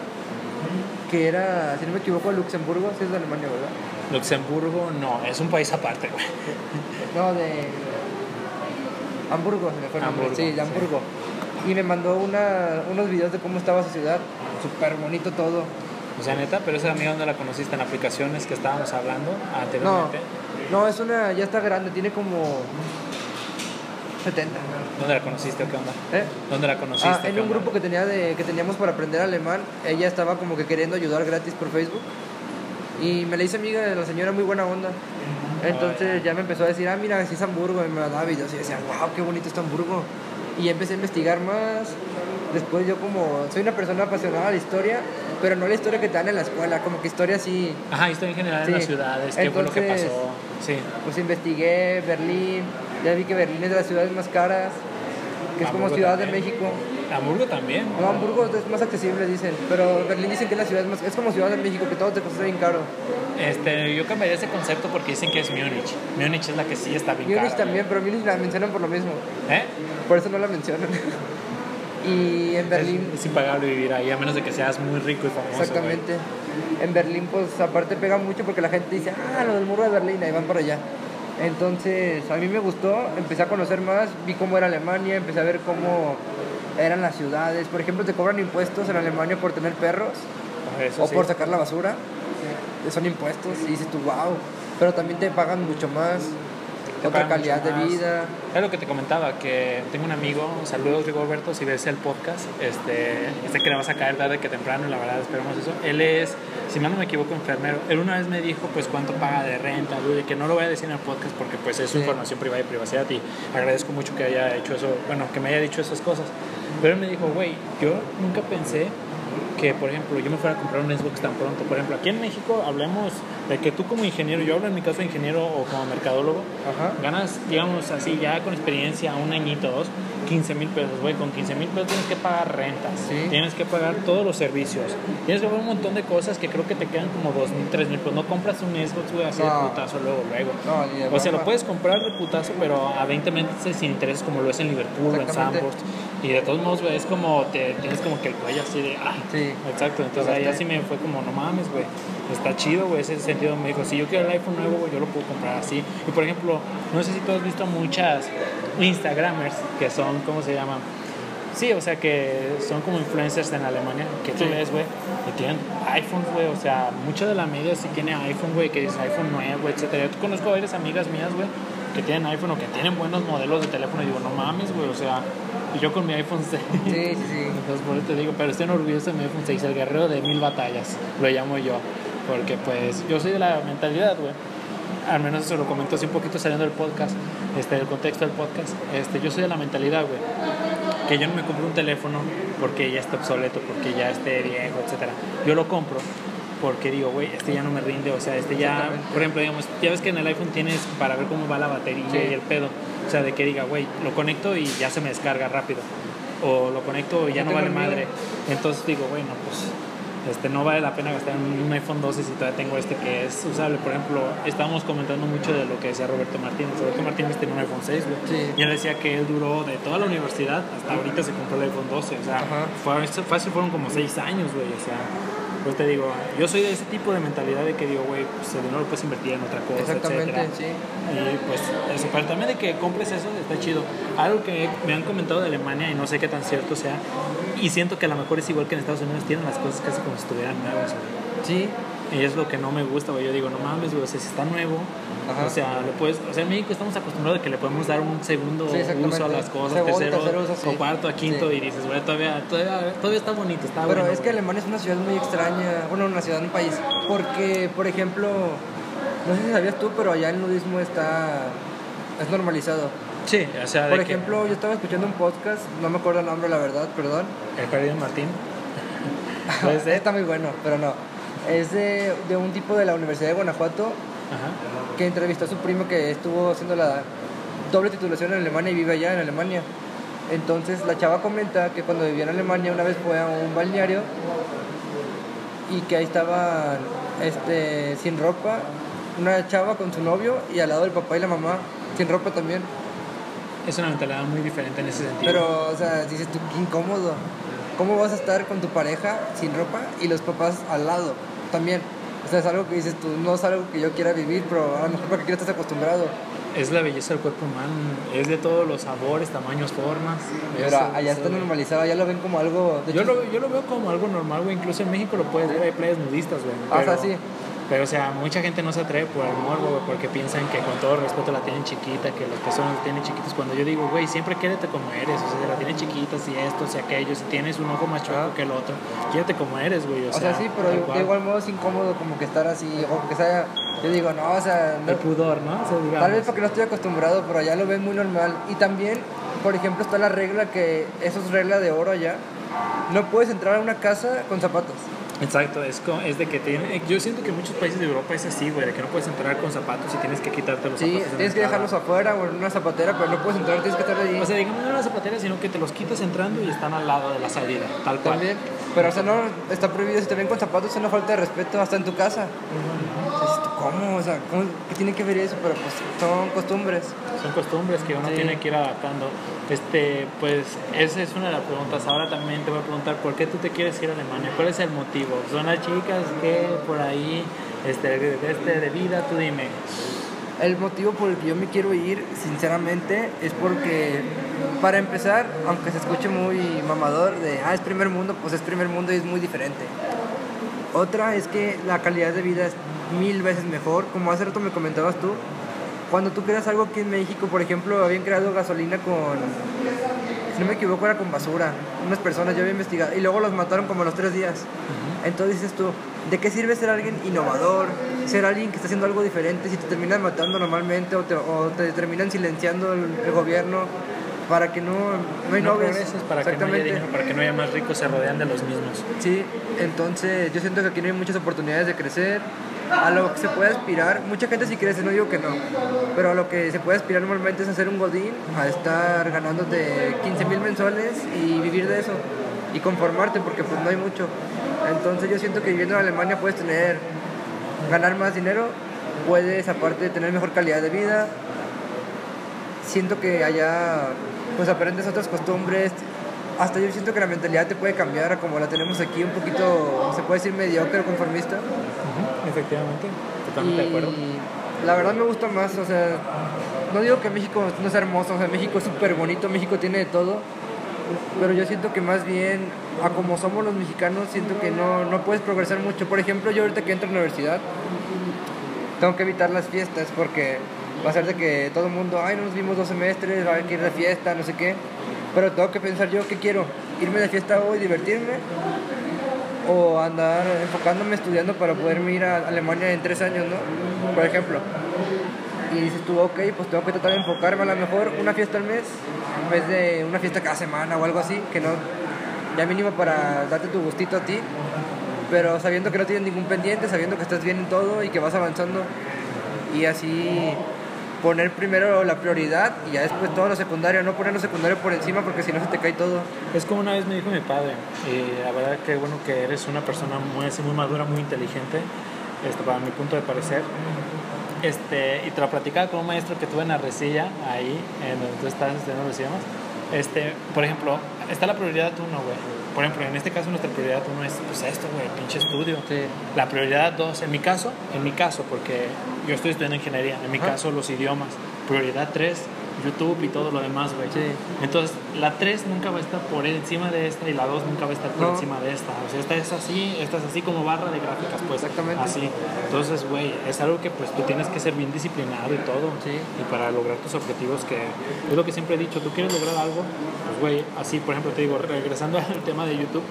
B: que era, si no me equivoco, Luxemburgo, si es de Alemania, ¿verdad?
A: Luxemburgo no, es un país aparte, güey.
B: No, de Hamburgo, se me fue el nombre.
A: Hamburgo,
B: Sí, de Hamburgo. Y me mandó una, unos videos de cómo estaba su ciudad. Súper bonito todo.
A: O sea, neta, pero esa amiga donde la conociste en aplicaciones que estábamos hablando
B: No,
A: anteriormente.
B: no, es una, ya está grande, tiene como 70.
A: ¿Dónde la conociste o qué onda?
B: ¿Eh?
A: ¿Dónde la conociste?
B: Ah,
A: qué
B: en un grupo que tenía de, que teníamos para aprender alemán, ella estaba como que queriendo ayudar gratis por Facebook. Y me la hice amiga de la señora, muy buena onda. Entonces ya me empezó a decir, ah, mira, así es Hamburgo. Y me mandaba videos y decía, wow, qué bonito está Hamburgo. Y empecé a investigar más. Después yo como, soy una persona apasionada de historia, pero no la historia que te dan en la escuela, como que historia así.
A: Ajá, historia en general
B: Sí.
A: en las ciudades, qué fue lo que pasó. Sí.
B: Pues investigué Berlín, ya vi que Berlín es de las ciudades más caras, que es como Ciudad de
A: también.
B: México.
A: Hamburgo también.
B: No, Hamburgo es más accesible, dicen. Pero Berlín dicen que es la ciudad más. Es como Ciudad de México, que todo te cuesta bien caro.
A: Este, yo cambiaría ese concepto porque dicen que es Múnich. Múnich es la que sí está bien
B: Múnich
A: cara.
B: también, pero Múnich la mencionan por lo mismo.
A: ¿Eh?
B: Por eso no la mencionan. Y en Berlín...
A: Es, es, impagable vivir ahí, a menos de que seas muy rico y famoso.
B: Exactamente. En Berlín, pues aparte pega mucho porque la gente dice, ah, lo del muro de Berlín, ahí van para allá. Entonces, a mí me gustó, empecé a conocer más, vi cómo era Alemania, empecé a ver cómo eran las ciudades. Por ejemplo, te cobran impuestos en Alemania por tener perros
A: Eso
B: o
A: sí.
B: por sacar la basura. Son impuestos y dices tú, wow. Pero también te pagan mucho más, otra calidad de vida.
A: Es lo que te comentaba, que tengo un amigo, saludos Rigoberto, si ves el podcast, este, sé que le vas a caer tarde que temprano, la verdad esperamos eso. Él es, si mal no me equivoco, enfermero. Él una vez me dijo, pues, cuánto paga de renta, güey, que no lo voy a decir en el podcast porque, pues, es su
B: Sí.
A: información privada y privacidad y agradezco mucho que haya hecho eso, bueno, que me haya dicho esas cosas. Pero él me dijo, güey, yo nunca pensé que, por ejemplo, yo me fuera a comprar un Xbox tan pronto. Por ejemplo, aquí en México hablemos de que tú como ingeniero, yo hablo en mi caso de ingeniero o como mercadólogo,
B: Ajá.
A: ganas, digamos así, ya con experiencia, un añito, dos, 15 mil pesos, güey, con 15 mil pesos tienes que pagar rentas,
B: Sí.
A: tienes que pagar todos los servicios, tienes que pagar un montón de cosas que creo que te quedan como 2 mil, 3 mil pesos, no compras un Xbox, güey, así de putazo luego, luego.
B: No,
A: O sea, lo puedes comprar de putazo, pero a 20 meses sin intereses como lo es en Liverpool, en. Sandbox. Y de todos modos, güey, es como te tienes como que el cuello así de, ay,
B: Sí.
A: Exacto, entonces ahí así me fue como, no mames, güey, está chido, güey, ese sentido me dijo, si yo quiero el iPhone nuevo, güey, yo lo puedo comprar así. Y por ejemplo, no sé si tú has visto muchas Instagramers que son, ¿cómo se llaman? Sí, o sea, que son como influencers en Alemania, que tú
B: Sí.
A: ves, güey, que tienen iPhones, güey, o sea, mucha de la media sí tiene iPhone, güey, que es iPhone nuevo, etcétera. Yo conozco varias amigas mías, güey, que tienen iPhone o que tienen buenos modelos de teléfono y digo, no mames, güey, o sea, y yo con mi iPhone 6.
B: Sí, sí, sí.
A: Entonces por eso te digo, pero estoy orgulloso de mi iPhone 6, el guerrero de mil batallas, lo llamo yo. Porque pues yo soy de la mentalidad, güey. Al menos eso lo comento así un poquito saliendo del podcast, este, del contexto del podcast. Este, yo soy de la mentalidad, güey, que yo no me compro un teléfono porque ya está obsoleto, porque ya esté viejo, etcétera. Yo lo compro porque digo, güey, este ya no me rinde, o sea, este ya, por ejemplo, digamos, ya ves que en el iPhone tienes para ver cómo va la batería
B: Sí.
A: y el pedo, o sea, de que diga, güey, lo conecto y ya se me descarga rápido, o lo conecto y ya no vale madre, entonces digo, bueno, pues este, no vale la pena gastar un iPhone 12 si todavía tengo este que es usable. Por ejemplo, estábamos comentando mucho de lo que decía Roberto Martínez. Roberto Martínez tiene un iPhone 6, güey.
B: Sí.
A: Y él decía que él duró de toda la universidad hasta ahorita se compró el iPhone 12. O sea, fue, fácil fueron como 6 años, güey. O sea, pues te digo, yo soy de ese tipo de mentalidad de que digo, güey, pues el dinero lo puedes invertir en otra cosa,
B: Exactamente,
A: etcétera.
B: sí.
A: Y pues eso, pero también de que compres eso está chido. Algo que me han comentado de Alemania y no sé qué tan cierto sea, y siento que a lo mejor es igual que en Estados Unidos, tienen las cosas casi como si estuvieran nuevas.
B: Sí,
A: Y es lo que no me gusta, güey. Yo digo, no mames, güey, o sea, si está nuevo,
B: Ajá.
A: o sea, le puedes, o sea, en México estamos acostumbrados a que le podemos dar un segundo
B: Sí,
A: uso a las cosas,
B: Segundo,
A: tercero,
B: tercer uso, sí.
A: o cuarto, a quinto,
B: Sí.
A: y dices, güey, todavía, todavía, todavía está bonito, está
B: Pero
A: bueno.
B: es que. Alemania es una ciudad muy extraña, bueno, una ciudad, un país, porque, por ejemplo, no sé si sabías tú, pero allá el nudismo está, es normalizado.
A: Sí, o sea,
B: Por
A: de que-
B: ejemplo, yo estaba escuchando un podcast, no me acuerdo el nombre, la verdad, perdón.
A: el perdido Martín.
B: Está muy bueno, pero no. Es de, de un tipo de la Universidad de Guanajuato
A: Ajá.
B: que entrevistó a su primo que estuvo haciendo la doble titulación en Alemania y vive allá en Alemania. Entonces la chava comenta que cuando vivía en Alemania una vez fue a un balneario y que ahí estaban este, sin ropa, una chava con su novio y al lado el papá y la mamá sin ropa también.
A: Es una mentalidad muy diferente en ese sentido.
B: Pero, o sea, dices tú, qué incómodo. ¿Cómo vas a estar con tu pareja sin ropa y los papás al lado también? O sea, es algo que dices tú, no es algo que yo quiera vivir, pero a lo mejor porque estás acostumbrado.
A: es la belleza del cuerpo humano, es de todos los sabores, tamaños, formas.
B: Pero
A: Eso-
B: allá
A: eso,
B: está normalizado, allá lo ven como algo... de
A: Yo
B: hecho,
A: lo, yo lo veo como algo normal, güey. Incluso en México lo puedes ver, hay playas nudistas, güey.
B: O sea,
A: Pero-
B: sí.
A: Pero, o sea, mucha gente no se atreve por el morbo, güey, porque piensan que con todo respeto la tienen chiquita, que las personas la tienen chiquitas. Cuando yo digo, güey, siempre quédate como eres, o sea, la tienen chiquita, si esto, si aquello, si tienes un ojo más chueco que el otro, quédate como eres, güey. O,
B: O sea, sí, pero de, de igual modo es incómodo como que estar así, o que sea... Yo digo, no, o sea... no-
A: El pudor, ¿no? O sea, digamos.
B: tal vez porque no estoy acostumbrado, pero allá lo ven muy normal. Y también, por ejemplo, está la regla que... Eso es regla de oro allá. No puedes entrar a una casa con zapatos.
A: Exacto, es, es de que tiene, yo siento que en muchos países de Europa es así, güey, de que no puedes entrar con zapatos y tienes que quitarte los
B: Sí,
A: zapatos. la
B: tienes que dejarlos afuera o en una zapatera, pero no puedes entrar, tienes que estar ahí.
A: O sea, digamos no en la zapatera, sino que te los quitas entrando y están al lado de la salida, tal cual.
B: También. Pero, o sea, no está prohibido. Si te ven con zapatos, es una falta de respeto hasta en tu casa. Dices tú, ¿cómo? O sea, ¿cómo, ¿qué tiene que ver eso? Pero pues son costumbres.
A: Son costumbres que uno
B: Sí.
A: tiene que ir adaptando. Este, pues esa es una de las preguntas. Ahora también te voy a preguntar por qué tú te quieres ir a Alemania. ¿Cuál es el motivo? Son las chicas que por ahí, este, este, de vida, tú dime.
B: El motivo por el que yo me quiero ir, sinceramente, es porque, para empezar, aunque se escuche muy mamador de, ah, es primer mundo, pues es primer mundo y es muy diferente. Otra es que la calidad de vida es mil veces mejor, como hace rato me comentabas tú. Cuando tú creas algo aquí en México, por ejemplo, habían creado gasolina con, si no me equivoco, era con basura. Unas personas, yo había investigado, y luego los mataron como a los tres días. Entonces dices tú, ¿de qué sirve ser alguien innovador? Ser alguien que está haciendo algo diferente si te terminan matando normalmente o te, o te terminan silenciando el, el gobierno para que no, no
A: No
B: innoves.
A: progreses para que no haya dinero, para que no haya más ricos, se rodean de los mismos.
B: Sí, entonces yo siento que aquí no hay muchas oportunidades de crecer. A lo que se puede aspirar, mucha gente sí crece, no digo que no, pero a lo que se puede aspirar normalmente es hacer un godín, a estar ganándote 15 mil mensuales y vivir de eso y conformarte porque pues no hay mucho. Entonces yo siento que viviendo en Alemania puedes tener, ganar más dinero, puedes aparte tener mejor calidad de vida. Siento que allá pues aprendes otras costumbres, hasta yo siento que la mentalidad te puede cambiar como la tenemos aquí, un poquito, se puede decir mediocre o conformista.
A: Efectivamente, totalmente de acuerdo.
B: Y la verdad me gusta más, o sea, no digo que México no es hermoso, o sea, México es súper bonito, México tiene de todo, pero yo siento que más bien, a como somos los mexicanos, siento que no, no puedes progresar mucho. Por ejemplo, yo ahorita que entro a la universidad, tengo que evitar las fiestas porque va a ser de que todo el mundo, ay, no nos vimos dos semestres, va a haber que ir de fiesta, no sé qué. Pero tengo que pensar yo, ¿qué quiero? ¿Irme de fiesta hoy, divertirme? ¿O andar enfocándome estudiando para poderme ir a Alemania en tres años, no? Por ejemplo. Y dices tú, ok, pues tengo que tratar de enfocarme a lo mejor una fiesta al mes, en vez de una fiesta cada semana o algo así, que no, ya mínimo para darte tu gustito a ti, pero sabiendo que no tienes ningún pendiente, sabiendo que estás bien en todo y que vas avanzando y así poner primero la prioridad y ya después todo lo secundario, no poner lo secundario por encima porque si no se te cae todo.
A: Es como una vez me dijo mi padre, y la verdad que bueno que eres una persona muy, muy madura, muy inteligente, este, para mi punto de parecer. Este, y te lo platicaba con un maestro que tuve en Arrecilla, ahí, en donde tú estás estudiando los idiomas. Este, por ejemplo, está la prioridad uno, güey. Por ejemplo, en este caso nuestra prioridad uno es pues esto, güey, pinche estudio.
B: Sí.
A: La prioridad dos, en mi caso, en mi caso, porque yo estoy estudiando ingeniería, en mi
B: Ajá.
A: caso los idiomas. Prioridad tres, YouTube y todo lo demás, güey.
B: Sí.
A: Entonces, la 3 nunca va a estar por encima de esta y la 2 nunca va a estar por
B: No.
A: encima de esta. O sea, esta es así, esta es así como barra de gráficas, pues.
B: Exactamente.
A: Así. Entonces, güey, es algo que pues tú tienes que ser bien disciplinado y todo.
B: Sí.
A: Y para lograr tus objetivos, que es lo que siempre he dicho, tú quieres lograr algo, pues, güey, así, por ejemplo, te digo, regresando al tema de YouTube,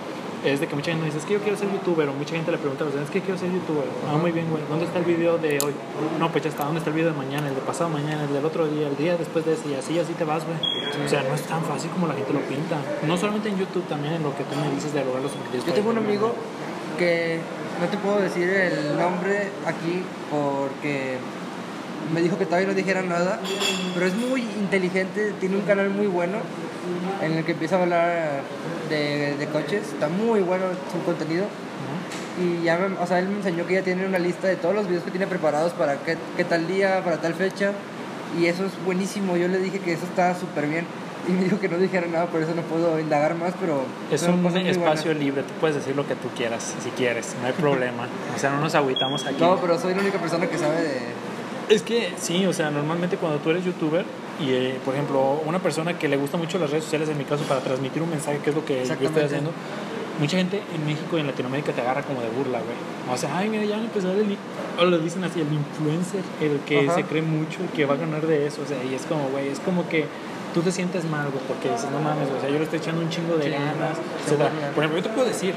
A: es de que mucha gente dice, es que yo quiero ser youtuber, o mucha gente le pregunta a los es que quiero ser youtuber. Ah, muy bien, güey, ¿dónde está el video de hoy? No, pues ya está, ¿dónde está el video de mañana, el de pasado mañana, el del otro día, el día después de ese, y así, así te vas, güey. O sea, no es tan fácil como la gente lo pinta. No solamente en YouTube, también en lo que tú me dices de lograr los objetivos.
B: Yo tengo un amigo que no te puedo decir el nombre aquí porque me dijo que todavía no dijera nada, pero es muy inteligente, tiene un canal muy bueno en el que empieza a hablar de, de coches, está muy bueno su contenido. Y ya me- o sea, él me enseñó que ya tiene una lista de todos los videos que tiene preparados para qué, qué tal día, para tal fecha. Y eso es buenísimo, yo le dije que eso está súper bien. Y me dijo que no dijera nada, por eso no puedo indagar más, pero
A: Es un espacio
B: buenas.
A: libre, tú puedes decir lo que tú quieras, si quieres, no hay problema. O sea, no nos agüitamos aquí.
B: No, pero soy la única persona que sabe de...
A: Es que sí, o sea, normalmente cuando tú eres youtuber y, eh, por ejemplo, una persona que le gusta mucho las redes sociales, en mi caso, para transmitir un mensaje, que es lo que yo estoy haciendo, mucha gente en México y en Latinoamérica te agarra como de burla, güey. O sea, ay, mira, ya van a empezar el... O lo dicen así, el influencer, el que
B: Ajá.
A: se cree mucho y que va a ganar de eso, o sea, y es como, güey, es como que tú te sientes mal, güey, porque dices, no mames, o sea, yo le estoy echando un chingo de
B: Sí,
A: ganas,
B: se
A: etcétera.
B: burlan.
A: Por ejemplo, yo te puedo decir,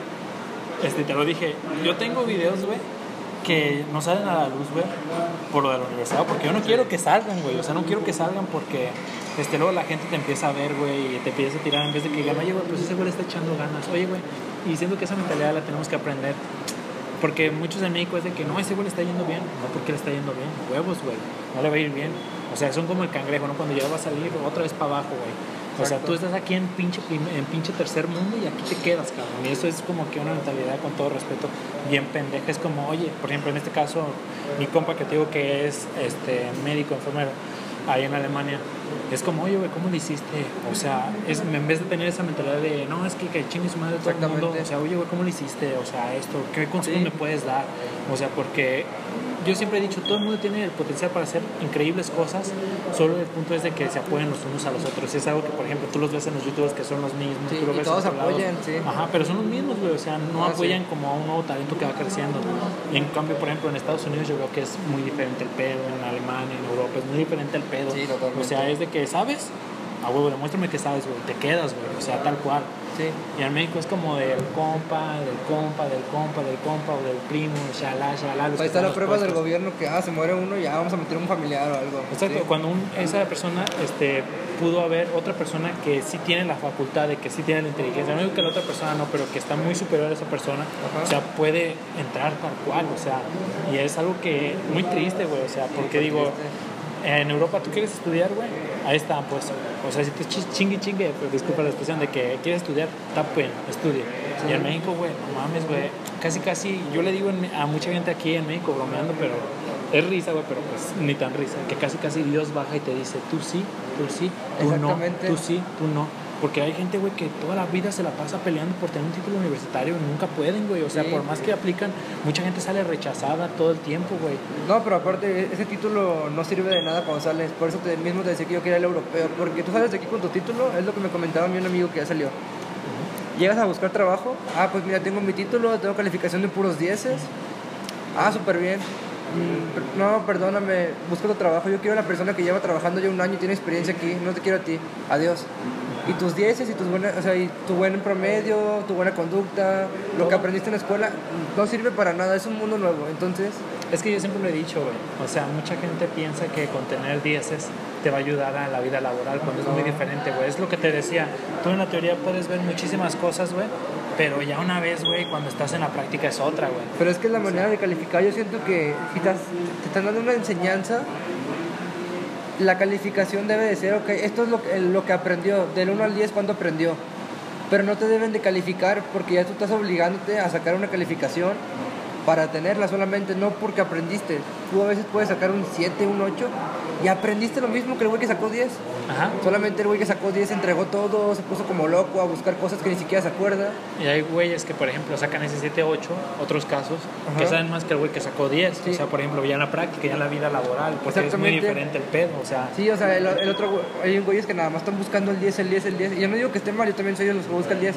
A: este, te lo dije, yo tengo videos, güey, que no salen a la luz, güey, por lo de la universidad, porque yo no quiero que salgan, güey, o sea, no quiero que salgan porque este, luego la gente te empieza a ver, güey, y te empieza a tirar en vez de que digan, oye, güey, pues ese güey le está echando ganas, oye, güey, y diciendo que esa mentalidad la tenemos que aprender. Porque muchos en México es de que no, ese güey le está yendo bien, no porque le está yendo bien, huevos, güey, no le va a ir bien. O sea, son como el cangrejo, ¿no? Cuando ya va a salir otra vez para abajo, güey. O sea, tú estás aquí en pinche, en pinche tercer mundo y aquí te quedas, cabrón. Y eso es como que una mentalidad, con todo respeto, bien pendeja. Es como, oye, por ejemplo, en este caso, mi compa que te digo que es este, médico, enfermero, ahí en Alemania, es como, oye, güey, ¿cómo lo hiciste? O sea, es, en vez de tener esa mentalidad de, no, es que, que chingue su madre todo el mundo, o sea, oye, güey, ¿cómo lo hiciste? O sea, esto, ¿qué consejos
B: Sí.
A: me puedes dar? O sea, porque yo siempre he dicho, todo el mundo tiene el potencial para hacer increíbles cosas, solo el punto es de que se apoyen los unos a los otros. Es algo que, por ejemplo, tú los ves en los youtubers que son los mismos,
B: Sí,
A: tú lo
B: y
A: ves
B: todos apoyan, sí.
A: Ajá, pero son los mismos, güey, o sea, no
B: Ah,
A: apoyan
B: sí.
A: como a un nuevo talento que va creciendo. Y en cambio, por ejemplo, en Estados Unidos yo veo que es muy diferente el pedo, en Alemania, en Europa, es muy diferente el pedo.
B: Sí.
A: O sea, es de que, ¿sabes? A huevo, demuéstrame que sabes, güey, te quedas, güey, o sea, tal cual.
B: Sí.
A: Y en México es como del compa, del compa, del compa, del compa o del primo, shalá, shalá. los
B: Ahí está
A: están
B: la
A: los
B: prueba del gobierno que, ah, se muere uno, ya vamos a meter un familiar o algo.
A: Exacto,
B: Sí.
A: cuando un- esa persona este, pudo haber otra persona que sí tiene la facultad de que sí tiene la inteligencia, no digo que la otra persona no, pero que está muy superior a esa persona,
B: Ajá.
A: o sea, puede entrar tal cual, o sea, y es algo que muy triste, güey, o sea, porque digo,
B: triste.
A: En Europa tú quieres estudiar, güey, ahí está, pues, o sea, si te chi- chingue chingue, pues disculpa la expresión de que quieres estudiar, está bueno, estudia. Y en México, güey, no mames, güey, casi casi, yo le digo a mucha gente aquí en México bromeando, pero es risa, güey, pero pues ni tan risa, que casi casi Dios baja y te dice, tú sí, tú sí, tú no, tú sí, tú no. Porque hay gente, güey, que toda la vida se la pasa peleando por tener un título universitario y nunca pueden, güey. O sea,
B: Sí.
A: por más que aplican, mucha gente sale rechazada todo el tiempo, güey.
B: No, pero aparte, ese título no sirve de nada cuando sales. Por eso te, mismo te decía que yo quería el europeo. Porque tú sales de aquí con tu título, es lo que me comentaba un amigo que ya salió. Llegas a buscar trabajo. Ah, pues mira, tengo mi título, tengo calificación de puros dieces. Ah, súper bien. Mm, per- no, perdóname, busco otro trabajo. Yo quiero a la persona que lleva trabajando ya un año y tiene experiencia aquí. No te quiero a ti. Adiós. Y tus dieces y tus buenas, o sea, y tu buen promedio, tu buena conducta, lo que aprendiste en la escuela, no sirve para nada. Es un mundo nuevo. Entonces,
A: Es que yo siempre lo he dicho, güey. O sea, mucha gente piensa que con tener dieces te va a ayudar a la vida laboral cuando es muy diferente, güey. Es lo que te decía. Tú en la teoría puedes ver muchísimas cosas, güey. Pero ya una vez, güey, cuando estás en la práctica es otra, güey.
B: Pero es que la manera de calificar, yo siento que si estás- te están dando una enseñanza, la calificación debe de ser, ok, esto es lo que, lo que aprendió, del 1 al 10, ¿cuánto aprendió? Pero no te deben de calificar porque ya tú estás obligándote a sacar una calificación para tenerla solamente, no porque aprendiste. Tú a veces puedes sacar un 7, un 8 y aprendiste lo mismo que el güey que sacó 10.
A: Ajá.
B: Solamente el güey que sacó 10 entregó todo, se puso como loco a buscar cosas que ni siquiera se acuerda.
A: Y hay güeyes que, por ejemplo, sacan ese 7, 8, otros casos, que
B: Ajá.
A: saben más que el güey que sacó 10.
B: Sí.
A: O sea, por ejemplo, ya en la práctica, ya en la vida laboral, porque es muy diferente el pedo. O sea,
B: Sí, o sea, el, el otro, hay güeyes que nada más están buscando el 10, el 10, el 10. Y yo no digo que esté mal, yo también soy de los que buscan el 10.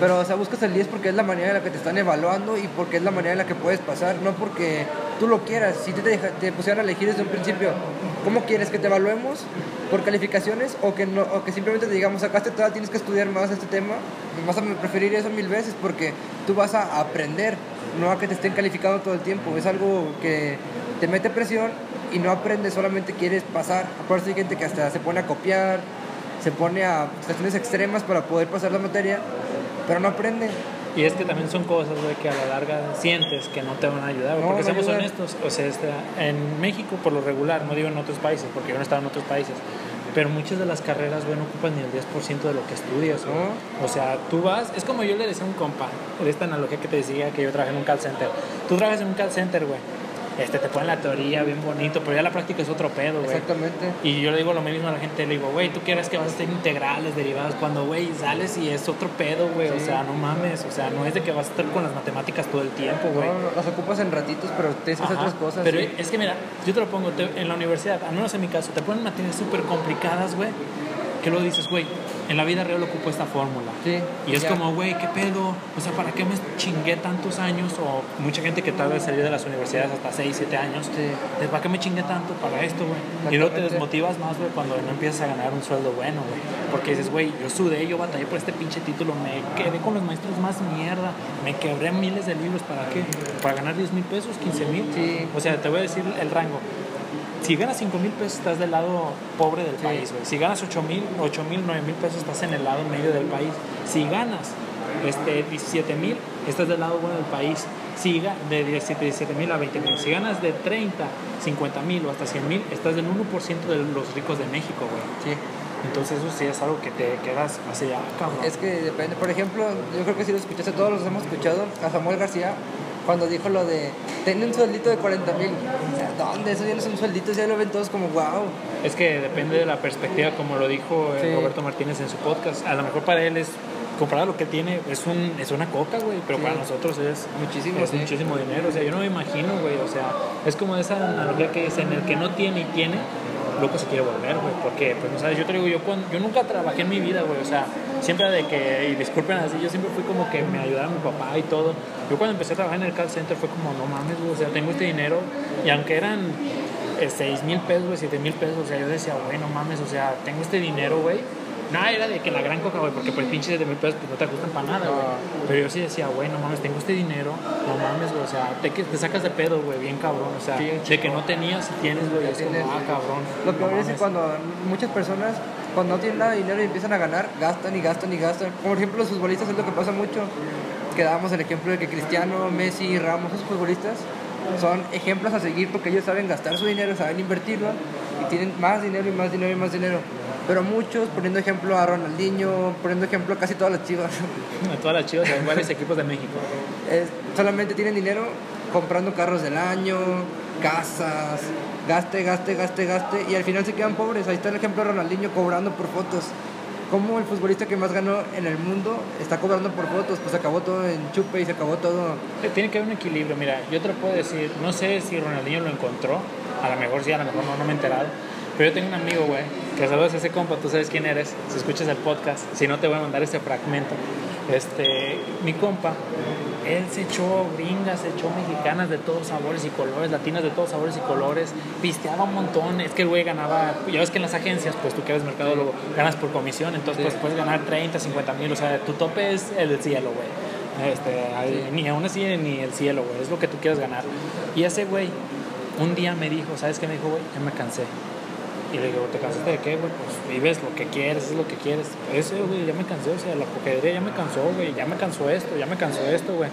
B: Pero, o sea, buscas el 10 porque es la manera en la que te están evaluando y porque es la manera en la que puedes pasar, no porque tú lo quieras. Si te, deja- te pusieran a elegir desde un principio, ¿cómo quieres que te evaluemos? ¿Por calificaciones? O que, no, o que simplemente te digamos, sacaste toda, tienes que estudiar más este tema. Vas a preferir eso mil veces porque tú vas a aprender, no a que te estén calificando todo el tiempo. Es algo que te mete presión y no aprendes, solamente quieres pasar. Por eso hay gente que hasta se pone a copiar, se pone a situaciones extremas para poder pasar la materia, pero no aprende.
A: Y es que también son cosas, güey, que a la larga sientes que no te van a ayudar,
B: No,
A: porque
B: no
A: seamos
B: ayudan.
A: honestos, o sea, esta- en México por lo regular, no digo en otros países, porque yo no he estado en otros países, pero muchas de las carreras, güey, no ocupan ni el 10% de lo que estudias, güey.
B: No.
A: O sea, tú vas, es como yo le decía a un compa, de esta analogía que te decía que yo trabajé en un call center. Tú trabajas en un call center, güey, este, te ponen la teoría bien bonito, pero ya la práctica es otro pedo, güey.
B: Exactamente.
A: Y yo le digo lo mismo a la gente, le digo, güey, tú quieres que vas a hacer integrales, derivadas, cuando, güey, sales y es otro pedo, güey, o sea, no mames, o sea, no es de que vas a estar con las matemáticas todo el tiempo, güey.
B: No, no, las ocupas en ratitos, pero hacer
A: Ajá,
B: otras cosas.
A: Pero
B: sí.
A: es que mira, yo te lo pongo, te- en la universidad, al menos en mi caso, te ponen materias súper complicadas, güey, que luego dices, güey, en la vida real ocupo esta fórmula.
B: Sí,
A: Y es
B: ya.
A: como, güey, ¿qué pedo? O sea, ¿para qué me chingué tantos años? O mucha gente que tal vez salió de las universidades hasta 6, 7 años.
B: Sí.
A: ¿Para qué me chingué tanto para esto, güey? Y luego te desmotivas más, güey, cuando no empiezas a ganar un sueldo bueno, güey. Porque dices, güey, yo sudé, yo batallé por este pinche título, me quedé con los maestros más mierda, me quebré miles de libros, ¿para qué? ¿Para ganar 10 mil pesos, 15 mil?
B: Sí.
A: O sea, te voy a decir el rango. Si ganas 5 mil pesos, estás del lado pobre del
B: Sí.
A: país, güey. Si ganas 8 mil, 8 mil, 9 mil pesos, estás en el lado medio del país. Si ganas este, 17 mil, estás del lado bueno del país. Si de 17 mil a 20 mil. Si ganas de 30, 50 mil o hasta 100 mil, estás del 1% de los ricos de México, güey.
B: Sí.
A: Entonces eso sí es algo que te quedas así, ah, cabrón.
B: Es que depende, por ejemplo, yo creo que si lo escuchaste, todos los hemos escuchado, a Samuel García, cuando dijo lo de, ten un sueldito de 40 mil. O sea, ¿dónde? Eso ya no es un sueldito, ya lo ven todos como, wow.
A: Es que depende de la perspectiva, como lo dijo eh,
B: Sí.
A: Roberto Martínez en su podcast. A lo mejor para él es, comparado a lo que tiene, es, un, es una coca, güey, pero
B: Sí.
A: para nosotros es
B: Muchísimo,
A: es
B: sí.
A: muchísimo dinero. O sea, yo no me imagino, güey. O sea, es como esa analogía que dice, en el que no tiene y tiene, loco se quiere volver, güey. Porque, pues, no sabes, yo te digo, yo, cuando, yo nunca trabajé en mi vida, güey. O sea, siempre de que, y disculpen así, yo siempre fui como que me ayudaba mi papá y todo. Yo cuando empecé a trabajar en el call center fue como, no mames, güey, o sea, tengo este dinero. Y aunque eran 6 mil pesos, güey, 7 mil pesos, o sea, yo decía, güey, no mames, o sea, tengo este dinero, güey. Nada, era de que la gran coca, güey, porque pues pinches 7 mil pesos pues no te ajustan para nada, güey. Pero yo sí decía, güey, no mames, tengo este dinero, no mames, güey, o sea, te, te sacas de pedo, güey, bien cabrón, o sea,
B: Sí,
A: de que no tenías y tienes, güey, es como, ah, cabrón.
B: Lo
A: no
B: peor es que
A: mames.
B: cuando muchas personas, cuando no tienen nada de dinero y empiezan a ganar, gastan y gastan y gastan. Como por ejemplo los futbolistas es lo que pasa mucho. Que dábamos el ejemplo de que Cristiano, Messi, Ramos, esos futbolistas son ejemplos a seguir porque ellos saben gastar su dinero, saben invertirlo y tienen más dinero y más dinero y más dinero. Pero muchos, poniendo ejemplo a Ronaldinho, poniendo ejemplo a casi todas las chivas,
A: A todas las chivas de varios equipos de México.
B: solamente tienen dinero comprando carros del año, casas, gaste, gaste, gaste, gaste, y al final se quedan pobres. Ahí está el ejemplo de Ronaldinho cobrando por fotos. Como el futbolista que más ganó en el mundo está cobrando por fotos, pues acabó todo en chupe y se acabó todo.
A: Eh, Tiene que haber un equilibrio, mira, yo te lo puedo decir, no sé si Ronaldinho lo encontró, a lo mejor sí, a lo mejor no, no me he enterado, pero yo tengo un amigo, güey, que saludos a ese compa, tú sabes quién eres, si escuchas el podcast, si no te voy a mandar este fragmento. Este, mi compa, él se echó gringas, se echó mexicanas de todos sabores y colores, latinas de todos sabores y colores, pisteaba un montón, es que el güey ganaba, ya ves que en las agencias, pues tú que eres mercadólogo, ganas por comisión, entonces
B: Sí.
A: pues puedes ganar 30, 50 mil, o sea, tu tope es el cielo, güey. Este, Ni aún así ni el cielo, güey, es lo que tú quieres ganar. Y ese güey, un día me dijo, ¿sabes qué me dijo, güey? Ya me cansé. Y le digo, ¿te cansaste de qué, güey? Pues vives lo que quieres, es lo que quieres. Eso, güey, ya me cansé, o sea, la coquetería ya me cansó, güey, ya me cansó esto, ya me cansó esto, güey.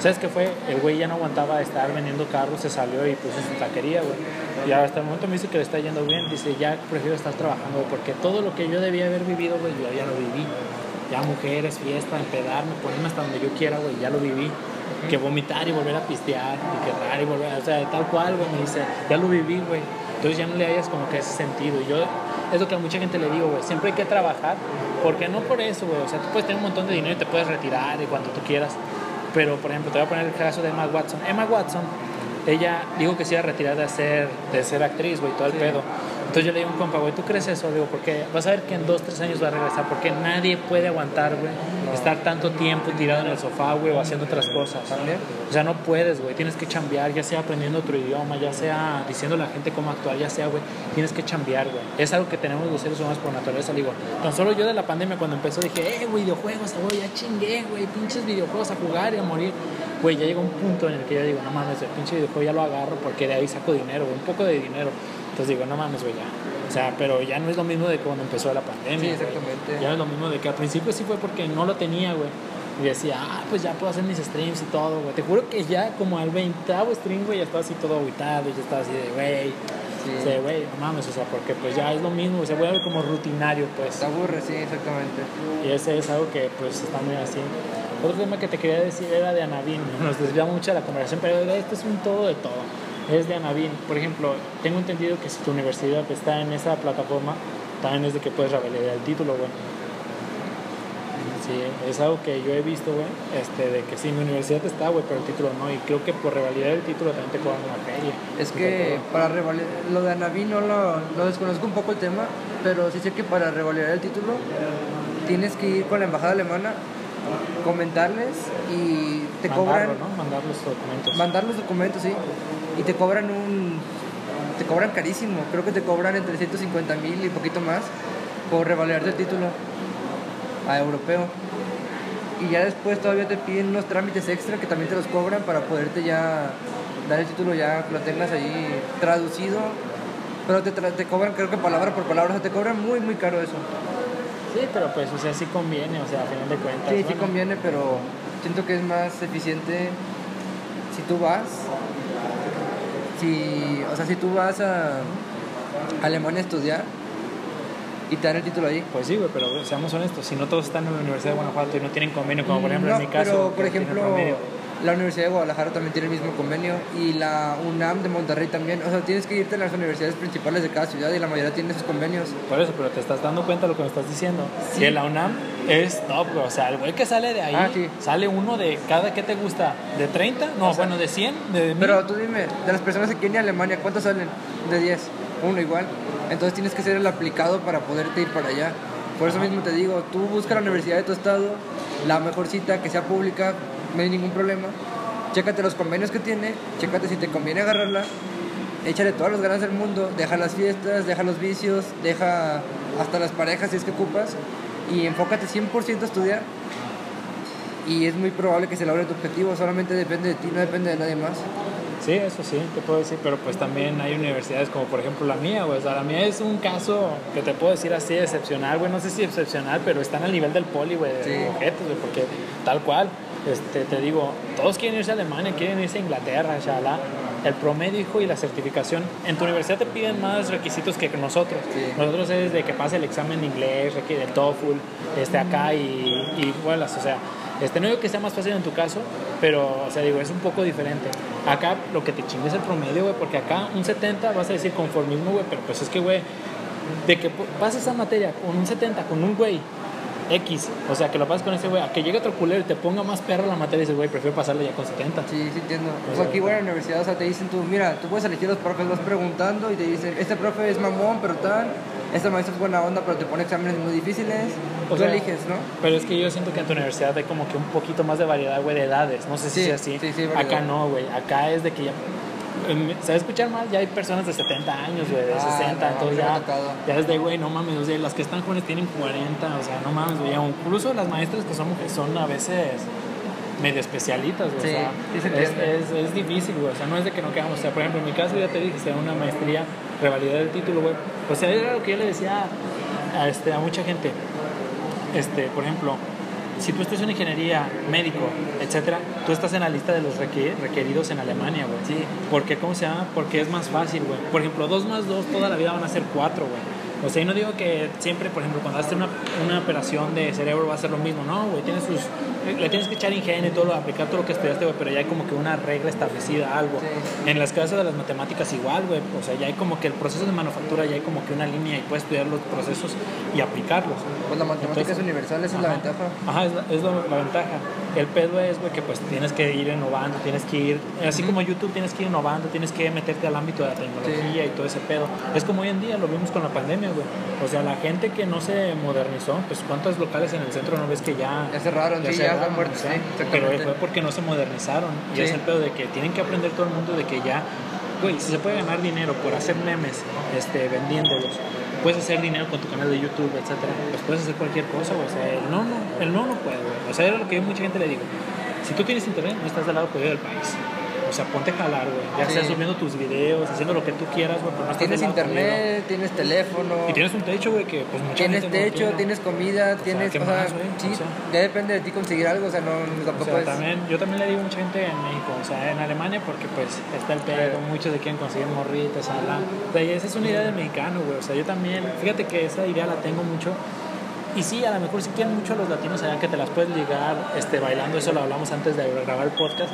A: ¿Sabes qué fue? El güey ya no aguantaba estar vendiendo carros, se salió y puso su taquería, güey. Y hasta el momento me dice que le está yendo bien, dice, ya prefiero estar trabajando, porque todo lo que yo debía haber vivido, güey, yo ya lo viví. Ya mujeres, fiesta, empedarme, ponerme hasta donde yo quiera, güey, ya lo viví. Que vomitar y volver a pistear, y quedar y volver, o sea, tal cual, güey, me dice, ya lo viví, güey. Entonces ya no le hayas como que ese sentido. Y yo, es lo que a mucha gente le digo, güey, siempre hay que trabajar, porque no por eso, güey, o sea, tú puedes tener un montón de dinero y te puedes retirar y cuando tú quieras. Pero, por ejemplo, te voy a poner el caso de Emma Watson. Emma Watson, ella dijo que se iba a retirar de ser, de ser actriz, güey, todo el pedo. Entonces yo le digo a un compa, güey, ¿tú crees eso? Digo, porque vas a ver que en dos, tres años va a regresar, porque nadie puede aguantar, güey, estar tanto tiempo tirado en el sofá, güey, o haciendo otras cosas.
B: También.
A: O sea, no puedes, güey, tienes que chambear, ya sea aprendiendo otro idioma, ya sea diciendo a la gente cómo actuar, ya sea, güey, tienes que chambear, güey. Es algo que tenemos los seres humanos por naturaleza, digo. Tan solo yo de la pandemia cuando empezó dije, eh, güey, videojuegos, güey, ya chingué, güey, pinches videojuegos a jugar y a morir. Güey, ya llegó un punto en el que yo digo, no mames, el pinche videojuego ya lo agarro porque de ahí saco dinero, güey, un poco de dinero. Entonces digo, no mames, güey, ya. O sea, pero ya no es lo mismo de cuando empezó la pandemia.
B: Sí, exactamente.
A: Ya no es lo mismo de que al principio sí fue porque no lo tenía, güey. Y decía, ah, pues ya puedo hacer mis streams y todo, güey. Te juro que ya como al 20 stream, güey, ya estaba así todo aguitado y ya estaba así de, güey.
B: Sí.
A: O sea, güey, no mames, o sea, porque pues ya es lo mismo, se vuelve como rutinario, pues.
B: Se aburre, sí, exactamente.
A: Y ese es algo que pues está muy así. Otro tema que te quería decir era de Anabin. Nos desviamos mucho de la conversación, pero este es un todo de todo. Es de Anabin. Por ejemplo, tengo entendido que si tu universidad está en esa plataforma, también es de que puedes revalidar el título, güey. Sí, es algo que yo he visto, güey, este, de que sí, mi universidad está, güey, pero el título no. Y creo que por revalidar el título también te cobran una feria.
B: Es que para revalidar, lo de Anaví no lo, lo desconozco un poco el tema, pero sí sé que para revalidar el título tienes que ir con la embajada alemana, comentarles y te
A: Mandarlo,
B: cobran,
A: ¿no? Mandar los documentos.
B: mandar los documentos, sí, y te cobran un, te cobran carísimo, creo que te cobran entre 150 mil y poquito más por revalidarte el título a europeo. Y ya después todavía te piden unos trámites extra que también te los cobran para poderte ya dar el título ya que lo tengas ahí traducido. Pero te, tra- te cobran, creo que palabra por palabra, o sea, te cobran muy, muy caro eso.
A: Sí, pero pues, o sea, sí conviene, o sea, a final de cuentas.
B: Sí, sí conviene, pero siento que es más eficiente si tú vas, si, o sea, si tú vas a Alemania a estudiar, y te dan el título ahí.
A: Pues sí, güey, pero seamos honestos, si no todos están en la Universidad de Guanajuato y no tienen convenio, como por ejemplo
B: No,
A: en mi caso.
B: Pero, por ejemplo. La Universidad de Guadalajara también tiene el mismo convenio y la UNAM de Monterrey también. O sea, tienes que irte a las universidades principales de cada ciudad y la mayoría tiene esos convenios.
A: Por eso, pero te estás dando cuenta de lo que me estás diciendo.
B: Sí.
A: Que la UNAM es top, güey. O sea, el güey que sale de ahí,
B: Ah, sí.
A: sale uno de cada, ¿qué te gusta? ¿De 30? No,
B: O sea,
A: bueno, de 100, de 1000.
B: Pero tú dime, de las personas que quieren ir a Alemania, ¿cuántas salen? De 10, uno igual. Entonces tienes que ser el aplicado para poderte ir para allá. Por eso mismo te digo, tú busca la universidad de tu estado, la mejor cita, que sea pública, no hay ningún problema. Chécate los convenios que tiene, chécate si te conviene agarrarla, échale todas las ganas del mundo, deja las fiestas, deja los vicios, deja hasta las parejas si es que ocupas y enfócate 100% a estudiar. Y es muy probable que se logre tu objetivo, solamente depende de ti, no depende de nadie más.
A: Sí, eso sí, te puedo decir, pero pues también hay universidades como por ejemplo la mía, güey. O sea, la mía es un caso que te puedo decir así excepcional, güey. No sé si excepcional, pero están al nivel del poli, güey, de
B: Sí.
A: objetos, güey, porque tal cual, este, te digo, todos quieren irse a Alemania, quieren irse a Inglaterra, shalá. El promedio, hijo, y la certificación. En tu universidad te piden más requisitos que nosotros.
B: Sí.
A: Nosotros es de que pase el examen de inglés, requiere el TOEFL, este, acá y, y bueno, o sea, este, no digo que sea más fácil en tu caso, pero, o sea, digo, es un poco diferente. Acá lo que te chingue es el promedio, güey, porque acá un 70 vas a decir conformismo, güey, pero pues es que, güey, de que pases esa materia con un 70, con un güey X, o sea, que lo pases con ese güey, a que llegue otro culero y te ponga más perro la materia y dices, güey, prefiero pasarla ya con 70.
B: Sí, sí entiendo.
A: O sea,
B: aquí voy a la universidad, o sea, te dicen tú, mira, tú puedes elegir los profes, vas preguntando y te dicen, este profe es mamón, pero tal, este maestro es buena onda, pero te pone exámenes muy difíciles.
A: O
B: tú
A: sea,
B: eliges, ¿no?
A: Pero es que yo siento que en tu universidad hay como que un poquito más de variedad, güey, de edades. No sé si
B: Sí,
A: sea así.
B: sí, sí.
A: Acá no, güey. Acá es de que ya. Em, ¿Sabes escuchar mal? Ya hay personas de 70 años, güey, de
B: Ah,
A: 60.
B: no,
A: entonces ya, ya es de, güey, no mames. O sea, las que están jóvenes tienen 40, o sea, no mames, güey. Incluso las maestras que son mujeres son a veces medio especialitas, güey.
B: Sí,
A: o sea,
B: sí se
A: es, es, es difícil, güey. O sea, no es de que no quedamos. O sea, por ejemplo, en mi caso ya te dije, sea una maestría, revalidar el título, güey. O sea, era lo que yo le decía a, este, a mucha gente este, por ejemplo, si tú estudias una ingeniería, médico, etcétera, tú estás en la lista de los requeridos en Alemania, güey.
B: Sí.
A: ¿Por qué? ¿Cómo se llama? Porque es más fácil, güey. Por ejemplo, 2 más 2 toda la vida van a ser 4, güey. O sea, y no digo que siempre, por ejemplo, cuando haces una, una operación de cerebro va a ser lo mismo, no, güey. Tienes sus, le tienes que echar ingenio y todo, lo- aplicar todo lo que estudiaste, güey, pero ya hay como que una regla establecida, algo.
B: Sí.
A: En las clases de las matemáticas igual, güey. O sea, ya hay como que el proceso de manufactura, ya hay como que una línea y puedes estudiar los procesos y aplicarlos.
B: Pues la matemática
A: Entonces-
B: es universal, esa es la ventaja.
A: Ajá, es, la, es la- la ventaja. El pedo es, güey, que pues tienes que ir innovando, tienes que ir, así como YouTube, tienes que ir innovando, tienes que meterte al ámbito de la tecnología y todo ese pedo. Es como hoy en día, lo vimos con la pandemia, güey. O sea, la gente que no se modernizó, pues cuántos locales en el centro no ves que ya...
B: Ya cerraron, sí, ya
A: cerraron,
B: están muertos,
A: o sea,
B: sí,
A: Pero fue porque no se modernizaron. Y
B: Sí.
A: es el pedo de que tienen que aprender todo el mundo de que ya... Güey, si se puede ganar dinero por hacer memes este, vendiéndolos, puedes hacer dinero con tu canal de YouTube, etcétera, pues puedes hacer cualquier cosa, güey. O sea, el no, no, el no no puede, güey. O sea, era lo que yo mucha gente le digo. Si tú tienes internet, no estás del lado perdido del país. O sea, ponte a jalar, güey. Ya
B: Sí.
A: sea subiendo tus videos, haciendo lo que tú quieras, güey, no estás
B: Tienes
A: lado
B: internet, tienes teléfono.
A: Y tienes un techo, güey, que pues mucha
B: tienes
A: gente
B: techo,
A: tiene.
B: tienes comida, tienes...
A: ¿qué
B: o sea,
A: más,
B: sí,
A: O sea.
B: ya depende de ti conseguir algo, o sea, no
A: O
B: tampoco
A: sea,
B: es...
A: también, yo también le digo a mucha gente en México, o sea, en Alemania, porque pues está el pedo, muchos de quieren conseguir morritas. O sea, y esa es una idea del mexicano, güey. O sea, yo también, fíjate que esa idea la tengo mucho. Y sí, a lo mejor sí quieren mucho los latinos allá que te las puedes ligar este, bailando, eso lo hablamos antes de grabar el podcast.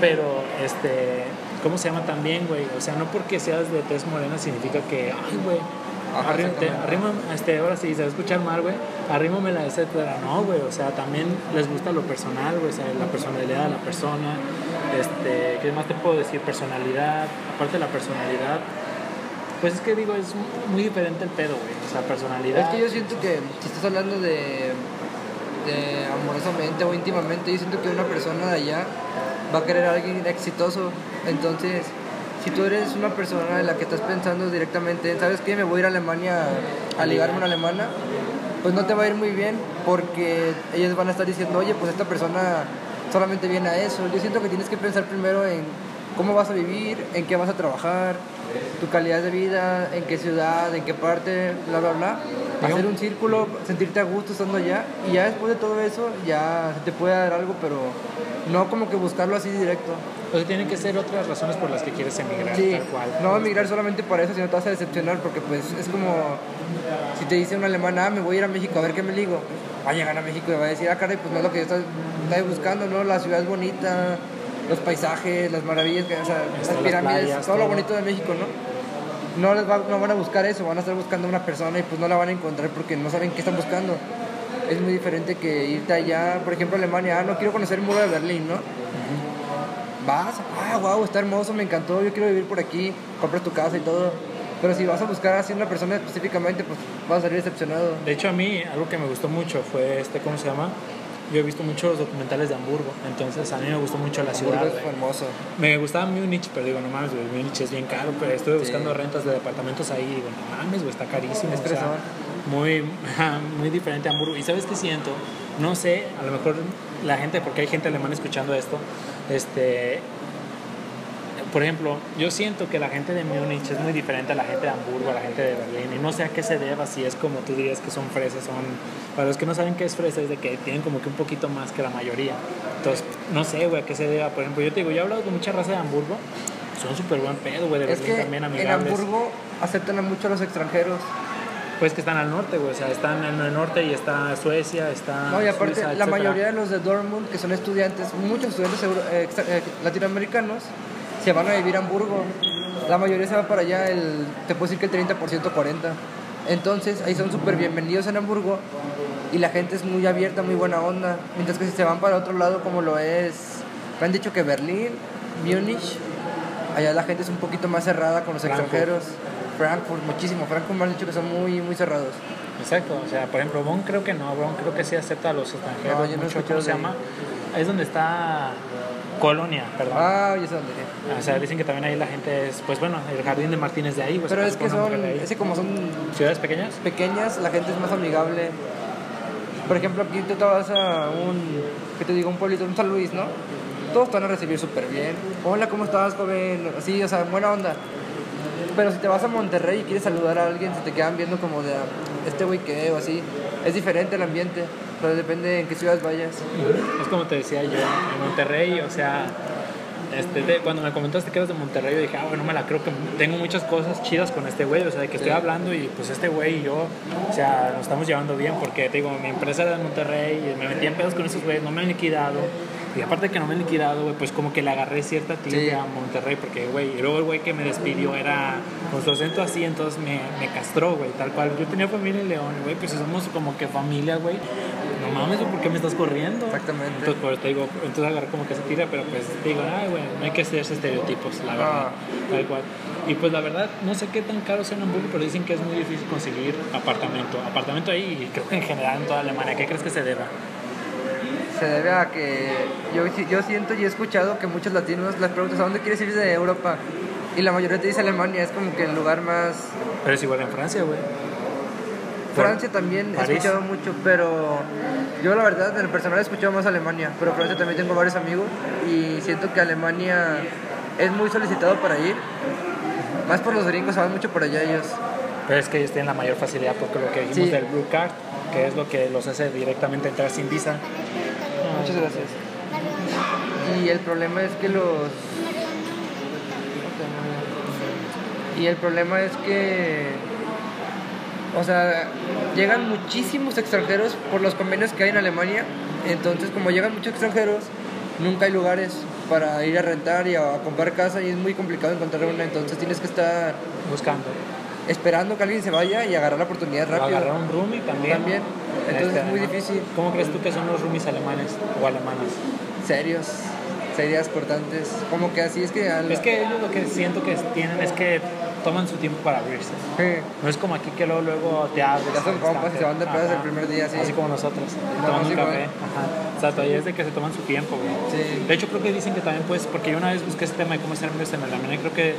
A: Pero, este, ¿cómo se llama también, güey? O sea, no porque seas de tez morena significa que, ay, güey. Arrima, este, ahora sí, se va a escuchar mal, güey. Arrímame la etcétera. No, güey. O sea, también les gusta lo personal, güey. O sea, la personalidad de la persona. Este, ¿qué más te puedo decir? Personalidad. Aparte de la personalidad. Pues es que digo, es muy diferente el pedo, güey. O sea, personalidad.
B: Es que yo siento que si estás hablando de, amorosamente o íntimamente, yo siento que una persona de allá va a querer a alguien exitoso. Entonces, si tú eres una persona en la que estás pensando directamente, ¿sabes qué? Me voy a ir a Alemania a ligarme una alemana, pues no te va a ir muy bien porque ellos van a estar diciendo, oye, pues esta persona solamente viene a eso. Yo siento que tienes que pensar primero en cómo vas a vivir, en qué vas a trabajar, tu calidad de vida, en qué ciudad, en qué parte, bla, bla, bla. Hacer un círculo, sentirte a gusto estando allá y ya después de todo eso ya se te puede dar algo, pero no como que buscarlo así directo.
A: O sea, tienen que ser otras razones por las que quieres emigrar,
B: Sí,
A: tal cual.
B: no emigrar solamente para eso, sino te vas a decepcionar porque pues es como si te dice un alemán, ah, me voy a ir a México a ver qué me ligo. Va a llegar a México y va a decir, ah, caray, pues no es lo que yo estoy buscando, ¿no? La ciudad es bonita, los paisajes, las maravillas, o sea, las
A: las
B: pirámides,
A: playas,
B: todo lo
A: todo.
B: bonito de México, ¿no? No, les va- no van a buscar eso, van a estar buscando a una persona y pues no la van a encontrar porque no saben qué están buscando. Es muy diferente que irte allá, por ejemplo, a Alemania, ah, no quiero conocer el muro de Berlín, ¿no? Vas, ah, wow, está hermoso, me encantó, yo quiero vivir por aquí, compras tu casa y todo. Pero si vas a buscar así una persona específicamente, pues vas a salir decepcionado.
A: De hecho, a mí algo que me gustó mucho fue este, ¿cómo se llama? Yo he visto muchos documentales de Hamburgo, entonces a mí me gustó mucho la ciudad.
B: Hamburgo es
A: güey.
B: hermoso.
A: Me gustaba Múnich, pero digo, no mames, güey, Múnich es bien caro, pero estuve buscando
B: Sí.
A: rentas de departamentos ahí y digo, no mames, güey, está carísimo.
B: Es
A: o sea,
B: fresón.
A: muy, muy diferente a Hamburgo. ¿Y sabes qué siento? No sé, a lo mejor la gente, porque hay gente alemana escuchando esto, este... Por ejemplo, yo siento que la gente de Múnich es muy diferente a la gente de Hamburgo, a la gente de Berlín, y no sé a qué se deba, si es como tú dirías que son fresas, son... Para los que no saben qué es fresa, es de que tienen como que un poquito más que la mayoría. Entonces, no sé, güey, a qué se deba. Por ejemplo, yo te digo, yo he hablado con mucha raza de Hamburgo, son súper buen pedo, güey, de
B: Es
A: Berlín
B: que
A: también
B: en
A: amigables.
B: Hamburgo aceptan mucho a los extranjeros.
A: Pues que están al norte, güey, o sea, están en el norte y está Suecia, está
B: No, y aparte,
A: Suiza,
B: la mayoría de los de Dortmund, que son estudiantes, muchos estudiantes euro- eh, extra- eh, latinoamericanos, se van a vivir a Hamburgo. La mayoría se va para allá, el, te puedo decir que el 30%, 40%. Entonces, ahí son súper bienvenidos en Hamburgo y la gente es muy abierta, muy buena onda. Mientras que si se van para otro lado, como lo es, me han dicho que Berlín, Múnich, allá la gente es un poquito más cerrada con los
A: Frankfurt.
B: extranjeros. Frankfurt, muchísimo. Frankfurt me han dicho que son muy, muy cerrados.
A: Exacto, o sea, por ejemplo, Bonn creo que no, Bonn creo que sí acepta a los extranjeros.
B: No, yo no
A: mucho, ¿Cómo se
B: de-
A: llama? Es donde está Colonia, perdón.
B: Ah, ya sé dónde.
A: O sea, dicen que también ahí la gente es, pues bueno, el jardín de Martínez de ahí. Pues,
B: Pero es que son,
A: mujer de ahí.
B: es que como son
A: ciudades pequeñas.
B: pequeñas, la gente es más amigable. Por ejemplo, aquí tú te vas a un, ¿qué te digo? Un pueblito, un San Luis, ¿no? Todos te van a recibir súper bien. Hola, ¿cómo estás, joven? Así, o sea, buena onda. Pero si te vas a Monterrey y quieres saludar a alguien, se te quedan viendo como de, "Ah, este güey qué, o así. Es diferente el ambiente, pero depende en qué ciudad vayas.
A: Es como te decía yo, en Monterrey, o sea, este, de- cuando me comentaste que eras de Monterrey, yo dije, ah, bueno, me la creo que tengo muchas cosas chidas con este güey, o sea, de que estoy
B: Sí.
A: hablando y pues este güey y yo, o sea, nos estamos llevando bien porque, te digo, mi empresa era de Monterrey y me metí en pedos con esos güeyes, no me han liquidado. Y aparte que no me han liquidado, güey, pues como que le agarré cierta tilde
B: Sí.
A: a Monterrey, porque, güey, y luego el güey que me despidió era con su acento así, entonces me, me castró, güey, tal cual. Yo tenía familia en León, güey, pues somos como que familia, güey. No mames, ¿por qué me estás corriendo?
B: Exactamente.
A: Entonces, por te digo, entonces agarré como que se tira, pero pues te digo, ay, güey, no hay que hacerse estereotipos, la verdad,
B: Ah.
A: tal cual. Y pues la verdad, no sé qué tan caro sea en Hamburgo, pero dicen que es muy difícil conseguir apartamento. Apartamento ahí, y creo que en general en toda Alemania. ¿Qué crees que se deba?
B: Se debe a que yo, yo siento y he escuchado que muchos latinos les preguntas, ¿a dónde quieres ir de Europa? Y la mayoría te dice Alemania, es como que el lugar más
A: Pero es igual en Francia, güey.
B: Francia también he escuchado mucho, pero yo la verdad en el personal he escuchado más Alemania, pero Francia también tengo varios amigos y siento que Alemania es muy solicitado para ir. Más por los gringos, van mucho por allá ellos.
A: Pero es que ellos tienen la mayor facilidad porque lo que dijimos
B: Sí.
A: del Blue Card, que es lo que los hace directamente entrar sin visa.
B: Muchas gracias. Y el problema es que los... Y el problema es que... O sea, llegan muchísimos extranjeros por los convenios que hay en Alemania. Entonces, como llegan muchos extranjeros, nunca hay lugares para ir a rentar y a, comprar casa y es muy complicado encontrar una. Entonces tienes que estar
A: Buscando.
B: Esperando que alguien se vaya y agarrar la oportunidad
A: O
B: rápido.
A: agarrar un roomie también.
B: También. Entonces es muy
A: ¿no?
B: difícil.
A: ¿Cómo crees tú que son los roomies alemanes o alemanas?
B: Serios, serias, cortantes. Como que así es que... al-
A: Es que ellos lo que siento que tienen es que toman su tiempo para abrirse.
B: Sí.
A: No es como aquí que luego, luego te abres.
B: Ya son compas y se van de pedas el primer día, sí.
A: Así como nosotros.
B: No,
A: un café. Ajá. Exacto, ahí es de que se toman su tiempo, güey.
B: Sí.
A: De hecho, creo que dicen que también puedes, porque yo una vez busqué ese tema de cómo hacer amigos en Alemania, creo que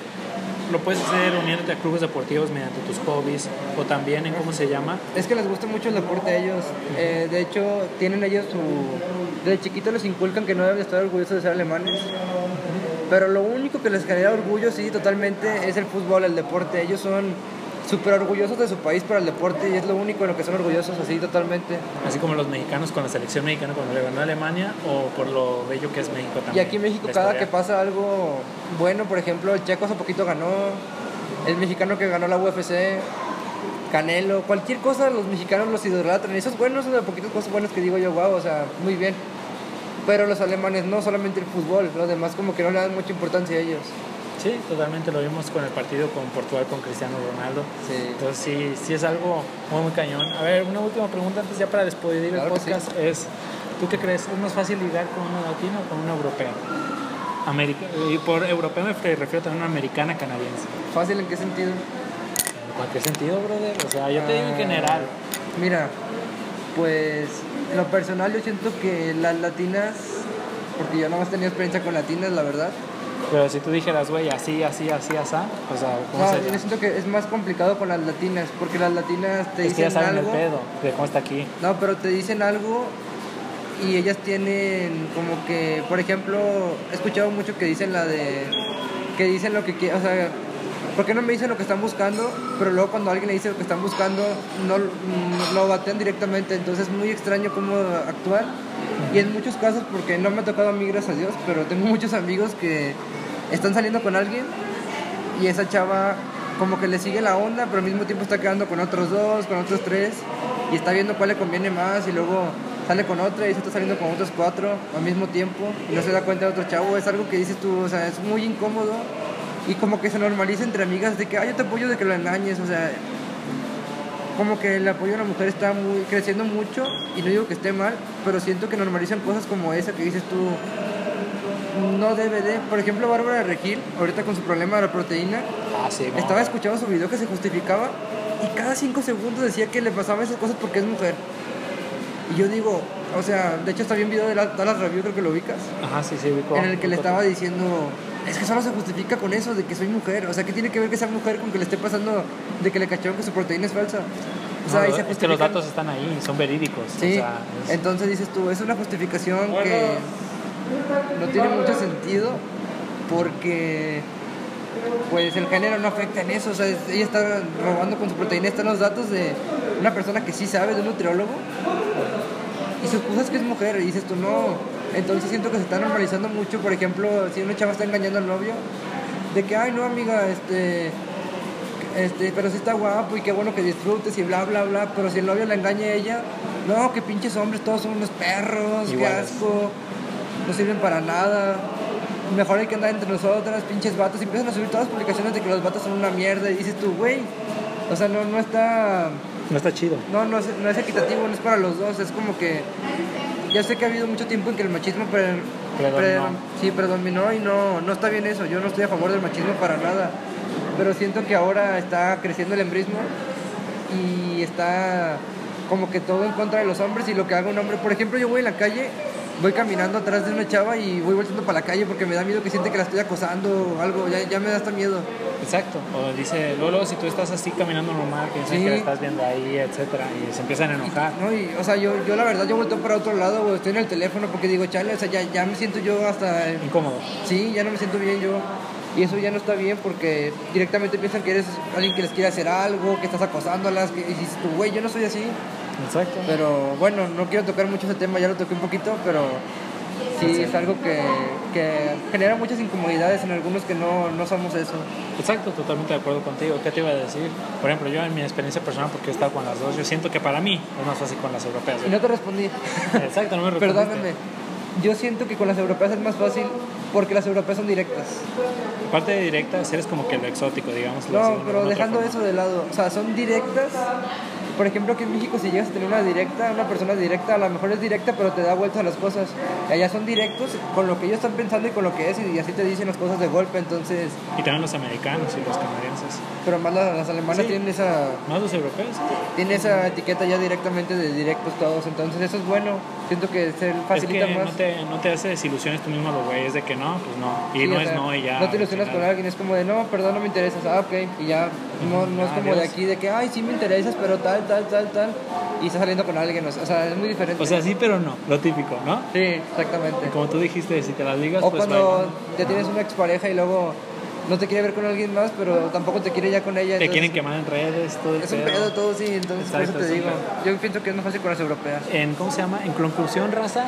A: lo puedes hacer uniéndote a clubes deportivos mediante tus hobbies, o también en cómo se llama.
B: Es que les gusta mucho el deporte a ellos. Eh, de hecho, tienen ellos su... Desde chiquitos les inculcan que no deben estar orgullosos de ser alemanes. Pero lo único que les genera orgullo, sí, totalmente, es el fútbol, el deporte. Ellos son súper orgullosos de su país por el deporte y es lo único en lo que son orgullosos, así totalmente.
A: Así como los mexicanos con la selección mexicana cuando le ganó a Alemania o por lo bello que es México también.
B: Y aquí en México, cada que pasa algo bueno, por ejemplo, el Checo hace poquito ganó, el mexicano que ganó la UFC, Canelo, cualquier cosa, los mexicanos los idolatran. Y eso es bueno, son de poquitas cosas buenas que digo yo, wow, o sea, muy bien. Pero los alemanes no, solamente el fútbol, los demás como que no le dan mucha importancia a ellos.
A: Sí, totalmente lo vimos con el partido con Portugal con Cristiano Ronaldo.
B: Sí.
A: Entonces sí, sí es algo muy, muy cañón. A ver, una última pregunta antes ya para despedir el podcast es, ¿tú qué crees? ¿Es más fácil ligar con una latina o con una europea? América, y por europea me refiero también a una americana canadiense.
B: ¿Fácil en qué sentido?
A: ¿En cualquier sentido, brother? O sea, yo te digo en
B: Ah,
A: general.
B: Mira, pues en lo personal yo siento que las latinas, porque yo no más tenido experiencia con latinas, la verdad.
A: Pero si tú dijeras, güey, así, así, así, así, o sea, ¿cómo
B: No,
A: sería?
B: yo siento que es más complicado con las latinas, porque las latinas te
A: Es que ya
B: dicen
A: saben el
B: algo.
A: pedo de cómo está aquí.
B: No, pero te dicen algo y ellas tienen como que, por ejemplo, he escuchado mucho que dicen la de que dicen lo que quieren, o sea, ¿por qué no me dicen lo que están buscando? Pero luego cuando alguien le dice lo que están buscando, no, no lo batean directamente, entonces es muy extraño cómo actuar. Y en muchos casos, porque no me ha tocado a mí, gracias a Dios, pero tengo muchos amigos que están saliendo con alguien y esa chava como que le sigue la onda, pero al mismo tiempo está quedando con otros dos, con otros tres, y está viendo cuál le conviene más, y luego sale con otra y se está saliendo con otros cuatro al mismo tiempo, y no se da cuenta de otro chavo, es algo que dices tú, o sea, es muy incómodo, y como que se normaliza entre amigas de que, ay, yo te apoyo de que lo engañes, o sea, como que el apoyo a la mujer está muy, creciendo mucho, y no digo que esté mal, pero siento que normalizan cosas como esa que dices tú, no debe de. Por ejemplo, Bárbara Regil, ahorita con su problema de la proteína,
A: Ah, sí,
B: estaba escuchando su video que se justificaba y cada cinco segundos decía que le pasaban esas cosas porque es mujer. Y yo digo, o sea, de hecho está bien video de la Dallas Review, creo que lo ubicas,
A: Ajá, sí, sí, ubico.
B: en el que le estaba diciendo, es que solo se justifica con eso de que soy mujer. O sea, ¿qué tiene que ver que sea mujer con que le esté pasando de que le cacharon que su proteína es falsa? O sea,
A: No,
B: ahí se
A: es que los datos están ahí, son verídicos.
B: Sí,
A: O sea, es-
B: entonces dices tú, es una justificación que no tiene mucho sentido porque pues el género no afecta en eso, o sea, es- ella está robando con su proteína, están los datos de una persona que sí sabe, de un nutriólogo, y su excusa es que es mujer, y dices tú, no, entonces siento que se está normalizando mucho, por ejemplo, si una chava está engañando al novio, de que, ay, no, amiga, este, este, pero sí está guapo y qué bueno que disfrutes y bla, bla, bla, pero si el novio la engaña a ella, no, que pinches hombres, todos son unos perros, qué
A: Iguales.
B: asco, no sirven para nada, mejor hay que andar entre nosotras, pinches vatos, y empiezan a subir todas las publicaciones de que los vatos son una mierda, y dices tú, güey, o sea, no, no está,
A: no está chido.
B: no, no es, no es equitativo, no es para los dos, es como que, ya sé que ha habido mucho tiempo en que el machismo pre-
A: Predominó.
B: pre- sí, predominó y no, no está bien eso, yo no estoy a favor del machismo para nada, pero siento que ahora está creciendo el embrismo y está como que todo en contra de los hombres y lo que haga un hombre, por ejemplo, yo voy en la calle, voy caminando atrás de una chava y voy volviendo para la calle porque me da miedo que siente que la estoy acosando o algo, ya, ya me da hasta miedo.
A: Exacto. O dice, luego, si tú estás así caminando normal, piensan
B: Sí.
A: que la estás viendo ahí, etcétera, y se empiezan a enojar.
B: No, y, o sea, yo, yo la verdad, yo volteo para otro lado o estoy en el teléfono porque digo, chale, o sea, ya, ya me siento yo hasta...
A: Incómodo.
B: Sí, ya no me siento bien yo. Y eso ya no está bien porque directamente piensan que eres alguien que les quiere hacer algo, que estás acosándolas, que, y dices tú, güey, yo no soy así.
A: Exacto.
B: Pero bueno, no quiero tocar mucho ese tema, ya lo toqué un poquito, pero sí es algo que, que genera muchas incomodidades en algunos que no, no somos eso.
A: Exacto, totalmente de acuerdo contigo. ¿Qué te iba a decir? Por ejemplo, yo en mi experiencia personal, porque he estado con las dos, yo siento que para mí es más fácil con las europeas.
B: Y no te respondí.
A: Exacto, no me respondiste.
B: Perdóname. Yo siento que con las europeas es más fácil porque las europeas son directas.
A: Aparte de directas, eres como que lo exótico, digamos. así,
B: No, pero
A: una
B: dejando eso de lado, o sea, son directas. Por ejemplo, aquí en México si llegas a tener una directa, una persona directa, a lo mejor es directa, pero te da vueltas a las cosas. Allá son directos con lo que ellos están pensando y con lo que es, y así te dicen las cosas de golpe, entonces...
A: Y también los americanos y los canadienses.
B: Pero más las, las alemanas
A: Sí.
B: tienen esa
A: Más los europeos.
B: tienen esa etiqueta ya directamente de directos todos, entonces eso es bueno. Siento que
A: Es
B: facilita
A: que
B: más.
A: no te, no te hace desilusiones tú mismo, güey. Es de que no, pues no. Y
B: Sí,
A: no
B: o
A: es
B: sea,
A: no y ya.
B: No te ilusionas con alguien, es como de, no, perdón, no me interesas. Ah, ok. Y ya, no, no es como de aquí, de que, ay, sí me interesas, pero tal, tal, tal, tal. Y estás saliendo con alguien, o sea, o es muy diferente.
A: O sea, sí, pero no. Lo típico, ¿no?
B: sí, exactamente.
A: Como tú dijiste, si te las ligas,
B: O
A: pues
B: cuando
A: bailando.
B: ya tienes una expareja y luego no te quiere ver con alguien más, pero tampoco te quiere ya con ella.
A: Te quieren quemar en redes, todo el
B: Es un pedo todo, sí, entonces por
A: Exacto,
B: eso te digo.
A: pedo.
B: Yo pienso que es más fácil con las europeas.
A: En, ¿cómo se llama? En conclusión, raza,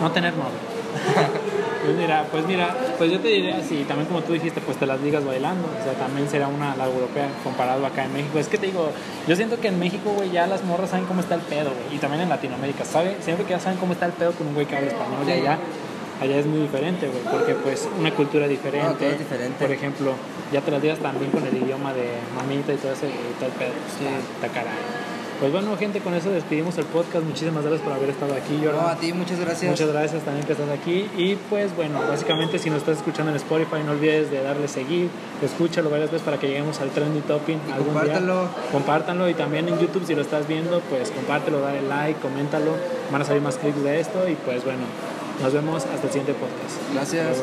A: no tener novio. pues mira, pues mira, pues yo te diré así, también como tú dijiste, pues te las ligas bailando, o sea, también será una la europea comparado acá en México. Es que te digo, yo siento que en México, güey, ya las morras saben cómo está el pedo, güey, y también en Latinoamérica, ¿sabe? Siempre que ya saben cómo está el pedo con un güey que habla español, y allá, allá es muy diferente, güey, porque pues una cultura diferente.
B: No, todo es diferente.
A: Por ejemplo, ya te las ligas también con el idioma de mamita y todo ese y el pedo.
B: Sí.
A: Está. Pues bueno, gente, con eso despedimos el podcast. Muchísimas gracias por haber estado aquí, Jordan.
B: No, a ti, muchas gracias.
A: Muchas gracias también que estás aquí. Y pues bueno, básicamente si nos estás escuchando en Spotify, no olvides de darle seguir, escúchalo varias veces para que lleguemos al trending topping
B: Y
A: algún
B: compártelo.
A: día. Compártanlo y también en YouTube si lo estás viendo, pues compártelo, dale like, coméntalo. Van a salir más clips de esto y pues bueno, nos vemos hasta el siguiente podcast.
B: Gracias.